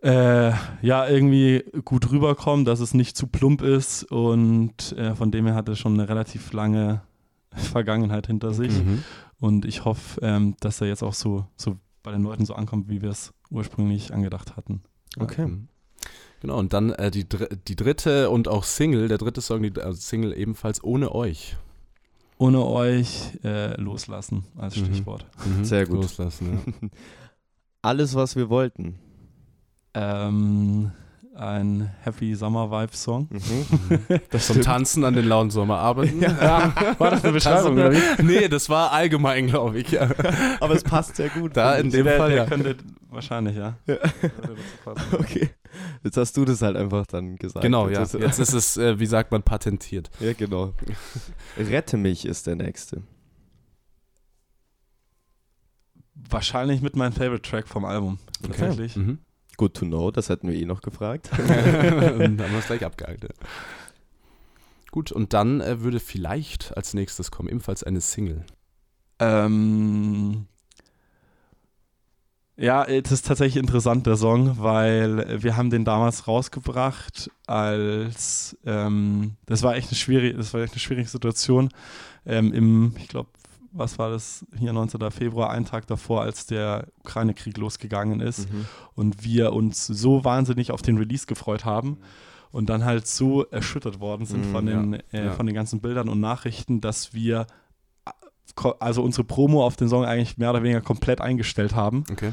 A: äh, ja, irgendwie gut rüberkommt, dass es nicht zu plump ist und äh, von dem her hat es schon eine relativ lange <laughs> Vergangenheit hinter sich
C: Mhm.
A: und ich hoffe, ähm, dass er jetzt auch so, so bei den Leuten so ankommt, wie wir es ursprünglich angedacht hatten.
B: Okay.
C: Mhm. Genau, und dann äh, die, dr die dritte und auch Single, der dritte Song, die also Single ebenfalls ohne euch.
A: Ohne euch äh, loslassen als
C: Mhm.
A: Stichwort.
B: Sehr gut.
C: Loslassen, ja. <laughs>
B: Alles, was wir wollten.
A: Ähm, ein Happy Summer Vibe Song. <laughs>
B: Das
C: Zum Tanzen an den lauen Sommerabenden.
A: Ja, war das eine Beschreibung, oder wie?
C: nee, das war allgemein, glaube ich. Ja. <laughs>
B: Aber es passt sehr gut.
C: Da in
B: ich.
C: dem
A: der,
C: Fall,
A: der
C: ja.
A: könnte wahrscheinlich, ja. Passen.
B: Okay. Jetzt hast du das halt einfach dann gesagt.
C: Genau, ja.
B: Jetzt ist-
C: es, äh, wie sagt man, patentiert.
B: ja, genau. Rette mich ist der nächste.
A: wahrscheinlich mit meinem Favorite Track vom Album. Tatsächlich.
C: Mhm.
B: Good to know, das hätten wir eh noch gefragt. <laughs>
C: dann haben wir es gleich abgehakt. Ja. Gut, und dann äh, würde vielleicht als nächstes kommen, ebenfalls eine Single.
A: Ähm, ja, es ist tatsächlich interessant, der Song, weil wir haben den damals rausgebracht als, ähm, das war echt eine schwierige, das war echt eine schwierige Situation. Ähm, Im, ich glaube, was war das, hier 19. Februar, einen Tag davor, als der Ukraine-Krieg losgegangen ist
B: Mhm.
A: und wir uns so wahnsinnig auf den Release gefreut haben und dann halt so erschüttert worden sind
B: Mhm,
A: von, den, äh,
C: ja.
A: von den ganzen Bildern und Nachrichten, dass wir äh, also unsere Promo auf den Song eigentlich mehr oder weniger komplett eingestellt haben.
C: Okay.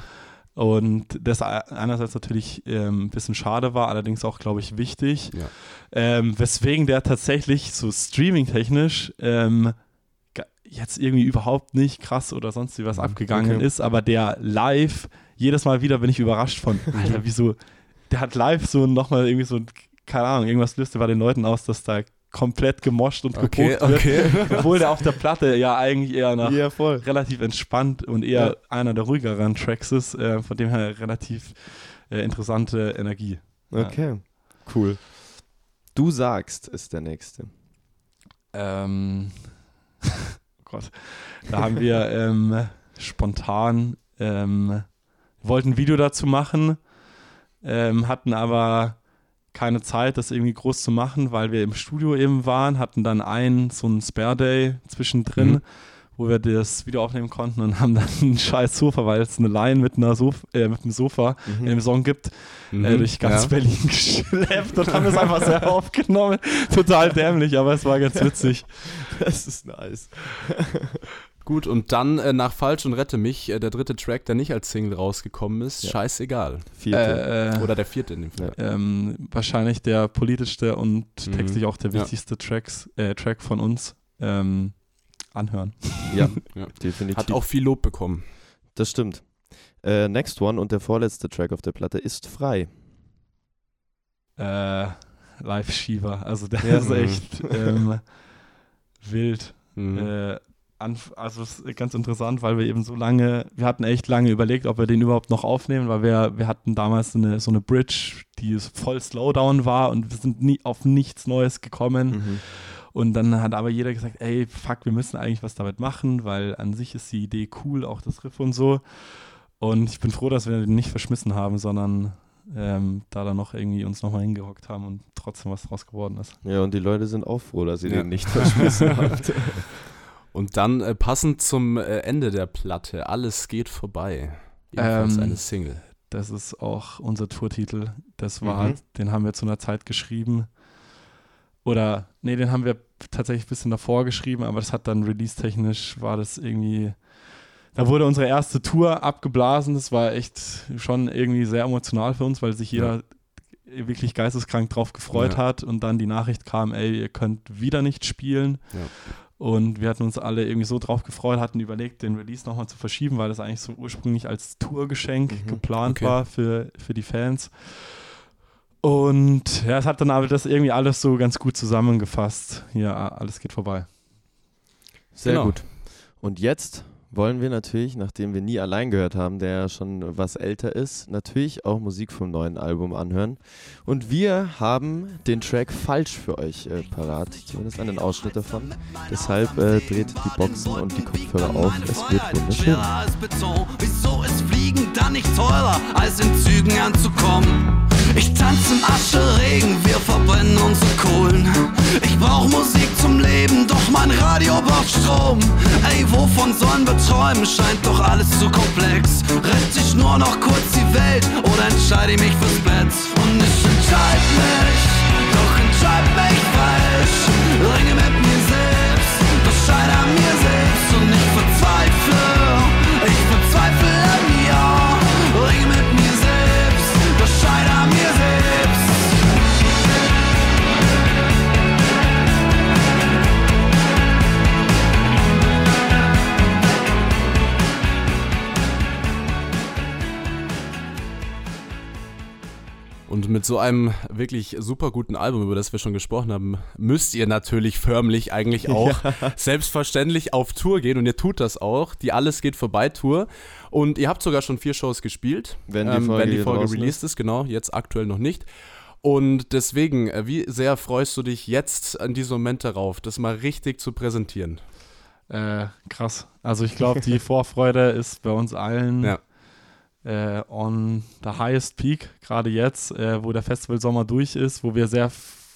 A: Und das einerseits natürlich ähm, ein bisschen schade war, allerdings auch, glaube ich, wichtig.
C: Ja.
A: Ähm, weswegen der tatsächlich so streaming-technisch ähm, jetzt irgendwie überhaupt nicht krass oder sonst wie was abgegangen
C: Mhm. okay.
A: ist, aber der live, jedes Mal wieder bin ich überrascht von, <laughs> Alter, wieso, der hat live so nochmal irgendwie so, keine Ahnung, irgendwas löst bei den Leuten aus, dass da komplett gemoscht und
C: Okay,
A: gepokt wird,
C: okay. <laughs>
A: obwohl der auf der Platte ja eigentlich eher nach
B: Ja,
A: relativ entspannt und eher einer der ruhigeren Tracks ist, äh, von dem her relativ äh, interessante Energie.
B: Okay, cool. Du sagst, ist der nächste.
A: Ähm, <laughs> Gott, da haben wir ähm, spontan ähm, wollten ein Video dazu machen, ähm, hatten aber keine Zeit, das irgendwie groß zu machen, weil wir im Studio eben waren, hatten dann einen, so einen Spare Day zwischendrin,
C: Mhm.
A: Wo wir das Video aufnehmen konnten und haben dann ein scheiß Sofa, weil es eine Line mit, einer Sof äh, mit einem Sofa in dem Song gibt, äh,
C: Mhm.
A: durch ganz
C: Ja.
A: Berlin <laughs> geschleppt und haben das einfach selber aufgenommen. Total dämlich, aber es war ganz witzig. <laughs>
B: Das ist nice. <laughs>
C: Gut, und dann äh, nach Falsch und Rette mich, äh, der dritte Track, der nicht als Single rausgekommen ist,
B: Ja.
C: scheißegal.
B: Vierte.
A: Äh, äh,
C: Oder der vierte in dem Fall.
A: ähm, wahrscheinlich der politischste und
C: Mhm.
A: textlich auch der
C: Ja.
A: wichtigste Tracks, äh, Track von uns. Ähm, anhören.
B: ja, <laughs>
C: Ja.
B: definitiv.
C: Hat auch viel Lob bekommen.
B: das stimmt. Äh, next one und der vorletzte Track auf der Platte ist frei.
A: Äh, Live Shiva. Also der
B: Ja.
A: ist echt ähm, wild.
C: Mhm.
A: Äh, also es ist ganz interessant, weil wir eben so lange, wir hatten echt lange überlegt, ob wir den überhaupt noch aufnehmen, weil wir, wir hatten damals so eine, so eine Bridge, die voll Slowdown war und wir sind nie auf nichts Neues gekommen.
B: Mhm.
A: Und dann hat aber jeder gesagt, ey, fuck, wir müssen eigentlich was damit machen, weil an sich ist die Idee cool, auch das Riff und so. Und ich bin froh, dass wir den nicht verschmissen haben, sondern ähm, da dann noch irgendwie uns nochmal hingehockt haben und trotzdem was draus geworden ist.
B: Ja, und die Leute sind auch froh, dass ihr
C: Ja.
B: den nicht verschmissen <laughs> habt.
C: Und dann äh, passend zum äh, Ende der Platte, Alles geht vorbei. Ebenfalls
A: Ähm,
C: eine Single.
A: Das ist auch unser Tourtitel. Das war,
B: Mhm.
A: den haben wir zu einer Zeit geschrieben. Oder, nee, den haben wir tatsächlich ein bisschen davor geschrieben, aber das hat dann release-technisch, war das irgendwie, da wurde unsere erste Tour abgeblasen. Das war echt schon irgendwie sehr emotional für uns, weil sich jeder wirklich geisteskrank drauf gefreut
C: Ja.
A: hat und dann die Nachricht kam, ey, ihr könnt wieder nicht spielen.
C: Ja.
A: Und wir hatten uns alle irgendwie so drauf gefreut, hatten überlegt, den Release nochmal zu verschieben, weil das eigentlich so ursprünglich als Tourgeschenk
B: Mhm,
A: geplant
C: okay.
A: war für, für die Fans. Und ja, es hat dann aber das irgendwie alles so ganz gut zusammengefasst. Ja, alles geht vorbei.
B: Sehr
C: Genau.
B: gut. Und jetzt wollen wir natürlich, nachdem wir nie allein gehört haben, der ja schon was älter ist, natürlich auch Musik vom neuen Album anhören. Und wir haben den Track falsch für euch äh, parat, zumindest einen Ausschnitt davon. Deshalb äh, dreht die Boxen und die Kopfhörer auf. Es wird wunderschön.
K: Wieso ist Fliegen dann nicht teurer, als in Zügen anzukommen? Ich tanze im Ascheregen, wir verbrennen unsere Kohlen. Ich brauch Musik zum Leben, doch mein Radio braucht Strom. Ey, wovon sollen wir träumen? Scheint doch alles zu komplex. Rette ich nur noch kurz die Welt oder entscheide ich mich fürs Bett? Und ich entscheid mich, doch entscheid mich falsch. Ringe mit Und mit
C: so einem wirklich super guten Album, über das wir schon gesprochen haben, müsst ihr natürlich förmlich eigentlich <laughs> auch ja. selbstverständlich auf Tour gehen und ihr tut das auch. Die Alles geht vorbei Tour. Und ihr habt sogar schon vier Shows gespielt,
B: wenn die Folge, ähm, wenn die Folge
C: released ist. ist, genau, jetzt aktuell noch nicht. Und deswegen, äh, wie sehr freust du dich jetzt an diesem Moment darauf, das mal richtig zu präsentieren?
A: Äh, krass. Also ich glaube, die <laughs> Vorfreude ist bei uns allen ja. Äh, on the highest peak, gerade jetzt, äh, wo der Festivalsommer durch ist, wo wir sehr,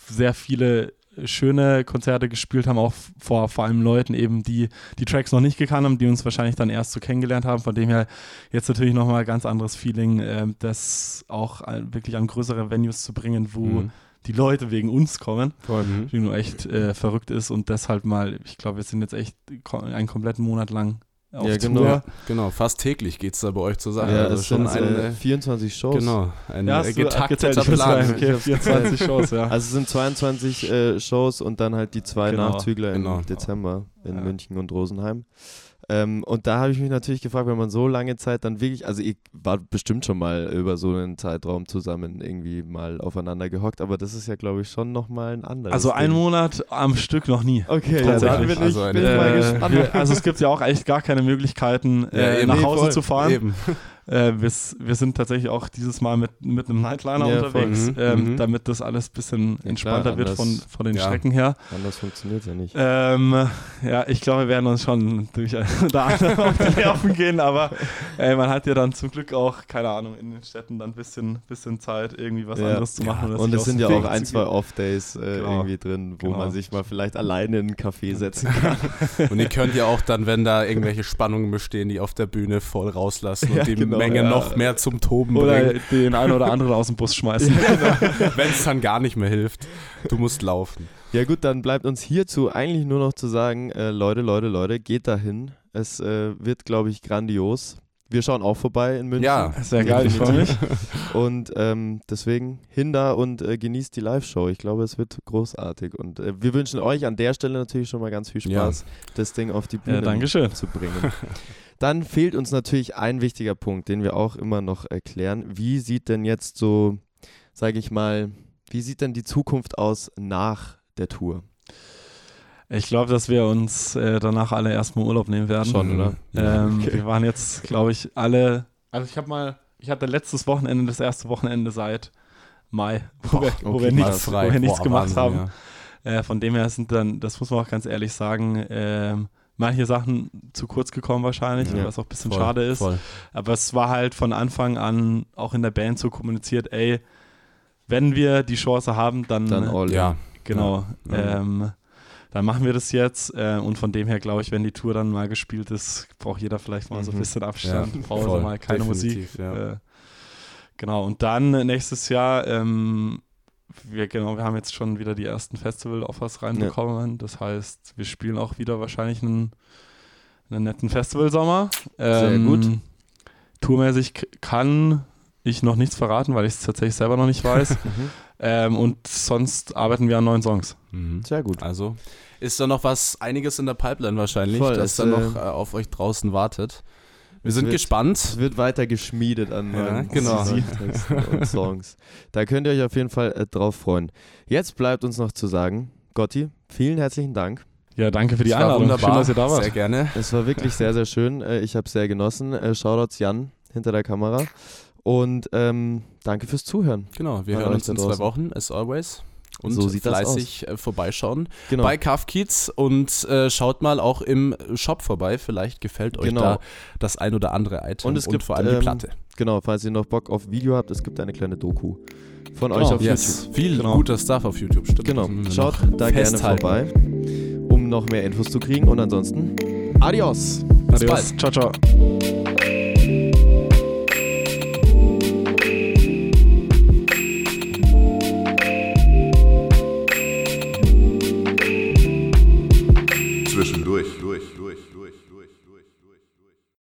A: sehr viele schöne Konzerte gespielt haben, auch vor, vor allem Leuten eben, die die Tracks noch nicht gekannt haben, die uns wahrscheinlich dann erst so kennengelernt haben. Von dem her jetzt natürlich nochmal ganz anderes Feeling, äh, das auch wirklich an größere Venues zu bringen, wo mhm. die Leute wegen uns kommen, mhm. die nur echt äh, verrückt ist und deshalb mal, ich glaube, wir sind jetzt echt einen kompletten Monat lang auf
C: ja, genau. Ja, genau, fast täglich geht es da bei euch zur Sache. Ja,
B: also schon sind, eine, 24 Shows.
C: Genau, ein
A: ja,
C: äh, getakteter Plan. <laughs>
A: Okay, 24 <laughs> Shows, ja.
B: Also es sind 22 äh, Shows und dann halt die zwei genau. Nachzügler im genau. Dezember in ja. München und Rosenheim. Ähm, und da habe ich mich natürlich gefragt, wenn man so lange Zeit dann wirklich, also ich war bestimmt schon mal über so einen Zeitraum zusammen irgendwie mal aufeinander gehockt, aber das ist ja, glaube ich, schon nochmal ein anderes.
A: Also ein Monat am Stück noch nie.
B: Okay, ja, dann bin ich, also, bin ich mal gespannt.
A: Also es gibt ja auch echt gar keine Möglichkeiten, äh, nach Hause voll. zu fahren. Eben. Äh, wir, wir, sind tatsächlich auch dieses Mal mit, mit einem Nightliner ja, unterwegs, mhm, ähm, mhm. damit das alles ein bisschen ja, entspannter klar, wird von, von den ja, Strecken her.
B: Anders funktioniert es ja nicht.
A: Ähm, ja, ich glaube, wir werden uns schon durch anderem auf die Nerven gehen, aber ey, man hat ja dann zum Glück auch, keine Ahnung, in den Städten dann ein bisschen, bisschen Zeit, irgendwie was anderes zu machen.
B: Und es sind ja auch ein, zwei Off-Days äh, genau. irgendwie drin, wo genau. man sich mal vielleicht alleine in einen Café <laughs> setzen kann.
C: und ihr könnt ja auch dann, wenn da irgendwelche Spannungen bestehen, die auf der Bühne voll rauslassen <laughs> und die genau. Menge ja. noch mehr zum Toben
A: oder
C: bringen.
A: den einen oder anderen aus dem Bus schmeißen. <laughs>
C: genau. Wenn es dann gar nicht mehr hilft. Du musst laufen.
B: Ja gut, dann bleibt uns hierzu eigentlich nur noch zu sagen, äh, Leute, Leute, Leute, geht dahin. Es äh, wird, glaube ich, grandios. Wir schauen auch vorbei in München.
A: Ja, sehr geil, ich freue mich.
B: Und ähm, deswegen hin da und äh, genießt die Live-Show. Ich glaube, es wird großartig. Und äh, wir wünschen euch an der Stelle natürlich schon mal ganz viel Spaß, ja. das Ding auf die Bühne
A: ja,
B: zu bringen. <laughs> Dann fehlt uns natürlich ein wichtiger Punkt, den wir auch immer noch erklären. Wie sieht denn jetzt so, sage ich mal, wie sieht denn die Zukunft aus nach der Tour?
A: Ich glaube, dass wir uns äh, danach alle erstmal Urlaub nehmen werden.
B: Schon, oder?
A: Ähm, okay. Wir waren jetzt, glaube ich, alle. Also ich habe mal, ich hatte letztes Wochenende das erste Wochenende seit Mai, wo, Boah, wir, wo okay, wir, nichts, wo wir nichts Boah, gemacht Wahnsinn, haben. Ja. Äh, von dem her sind dann, das muss man auch ganz ehrlich sagen, ähm, manche Sachen zu kurz gekommen wahrscheinlich, ja, was auch ein bisschen voll, schade ist. Voll. Aber es war halt von Anfang an auch in der Band so kommuniziert, ey, wenn wir die Chance haben, dann,
B: dann all
A: ja, genau. Ja. Ähm, dann machen wir das jetzt äh, und von dem her glaube ich, wenn die Tour dann mal gespielt ist, braucht jeder vielleicht mal mhm. so ein mhm. bisschen Abstand, ja, Pause, voll, mal keine Musik. Ja. Äh, genau, und dann nächstes Jahr ähm, wir, genau, wir haben jetzt schon wieder die ersten Festival-Offers reinbekommen. Ja. Das heißt, wir spielen auch wieder wahrscheinlich einen, einen netten Festivalsommer.
B: Sehr ähm, gut.
A: Tourmäßig kann ich noch nichts verraten, weil ich es tatsächlich selber noch nicht weiß. <laughs> Mhm. ähm, und sonst arbeiten wir an neuen Songs.
B: Mhm. Sehr gut.
C: Also ist da noch was, einiges in der Pipeline wahrscheinlich, Voll, das, das dann noch äh, äh, auf euch draußen wartet. Wir sind
B: wird,
C: gespannt.
B: Es wird weiter geschmiedet an
C: ja, genau.
B: und <laughs> Songs. Da könnt ihr euch auf jeden Fall äh, drauf freuen. Jetzt bleibt uns noch zu sagen, Gotti, vielen herzlichen Dank.
A: Ja, danke für die das Einladung.
C: Schön, dass ihr da wart.
B: Sehr gerne. Es war wirklich sehr, sehr schön. Äh, ich habe es sehr genossen. Äh, Shoutouts Jan hinter der Kamera. Und ähm, danke fürs Zuhören.
C: Genau, wir hören uns in zwei Wochen, as always und
B: so sieht
C: fleißig äh, vorbeischauen genau. bei Kafkiez und äh, schaut mal auch im Shop vorbei. Vielleicht gefällt euch genau. da das ein oder andere Item
B: und, es und gibt,
C: vor allem
B: ähm,
C: die Platte.
B: Genau, falls ihr noch Bock auf Video habt, es gibt eine kleine Doku von genau. euch auf yes.
C: YouTube. Viel genau. guter Stuff auf YouTube, stimmt.
B: Genau, schaut da festhalten. gerne vorbei, um noch mehr Infos zu kriegen und ansonsten adios.
A: Adios. Ciao, ciao.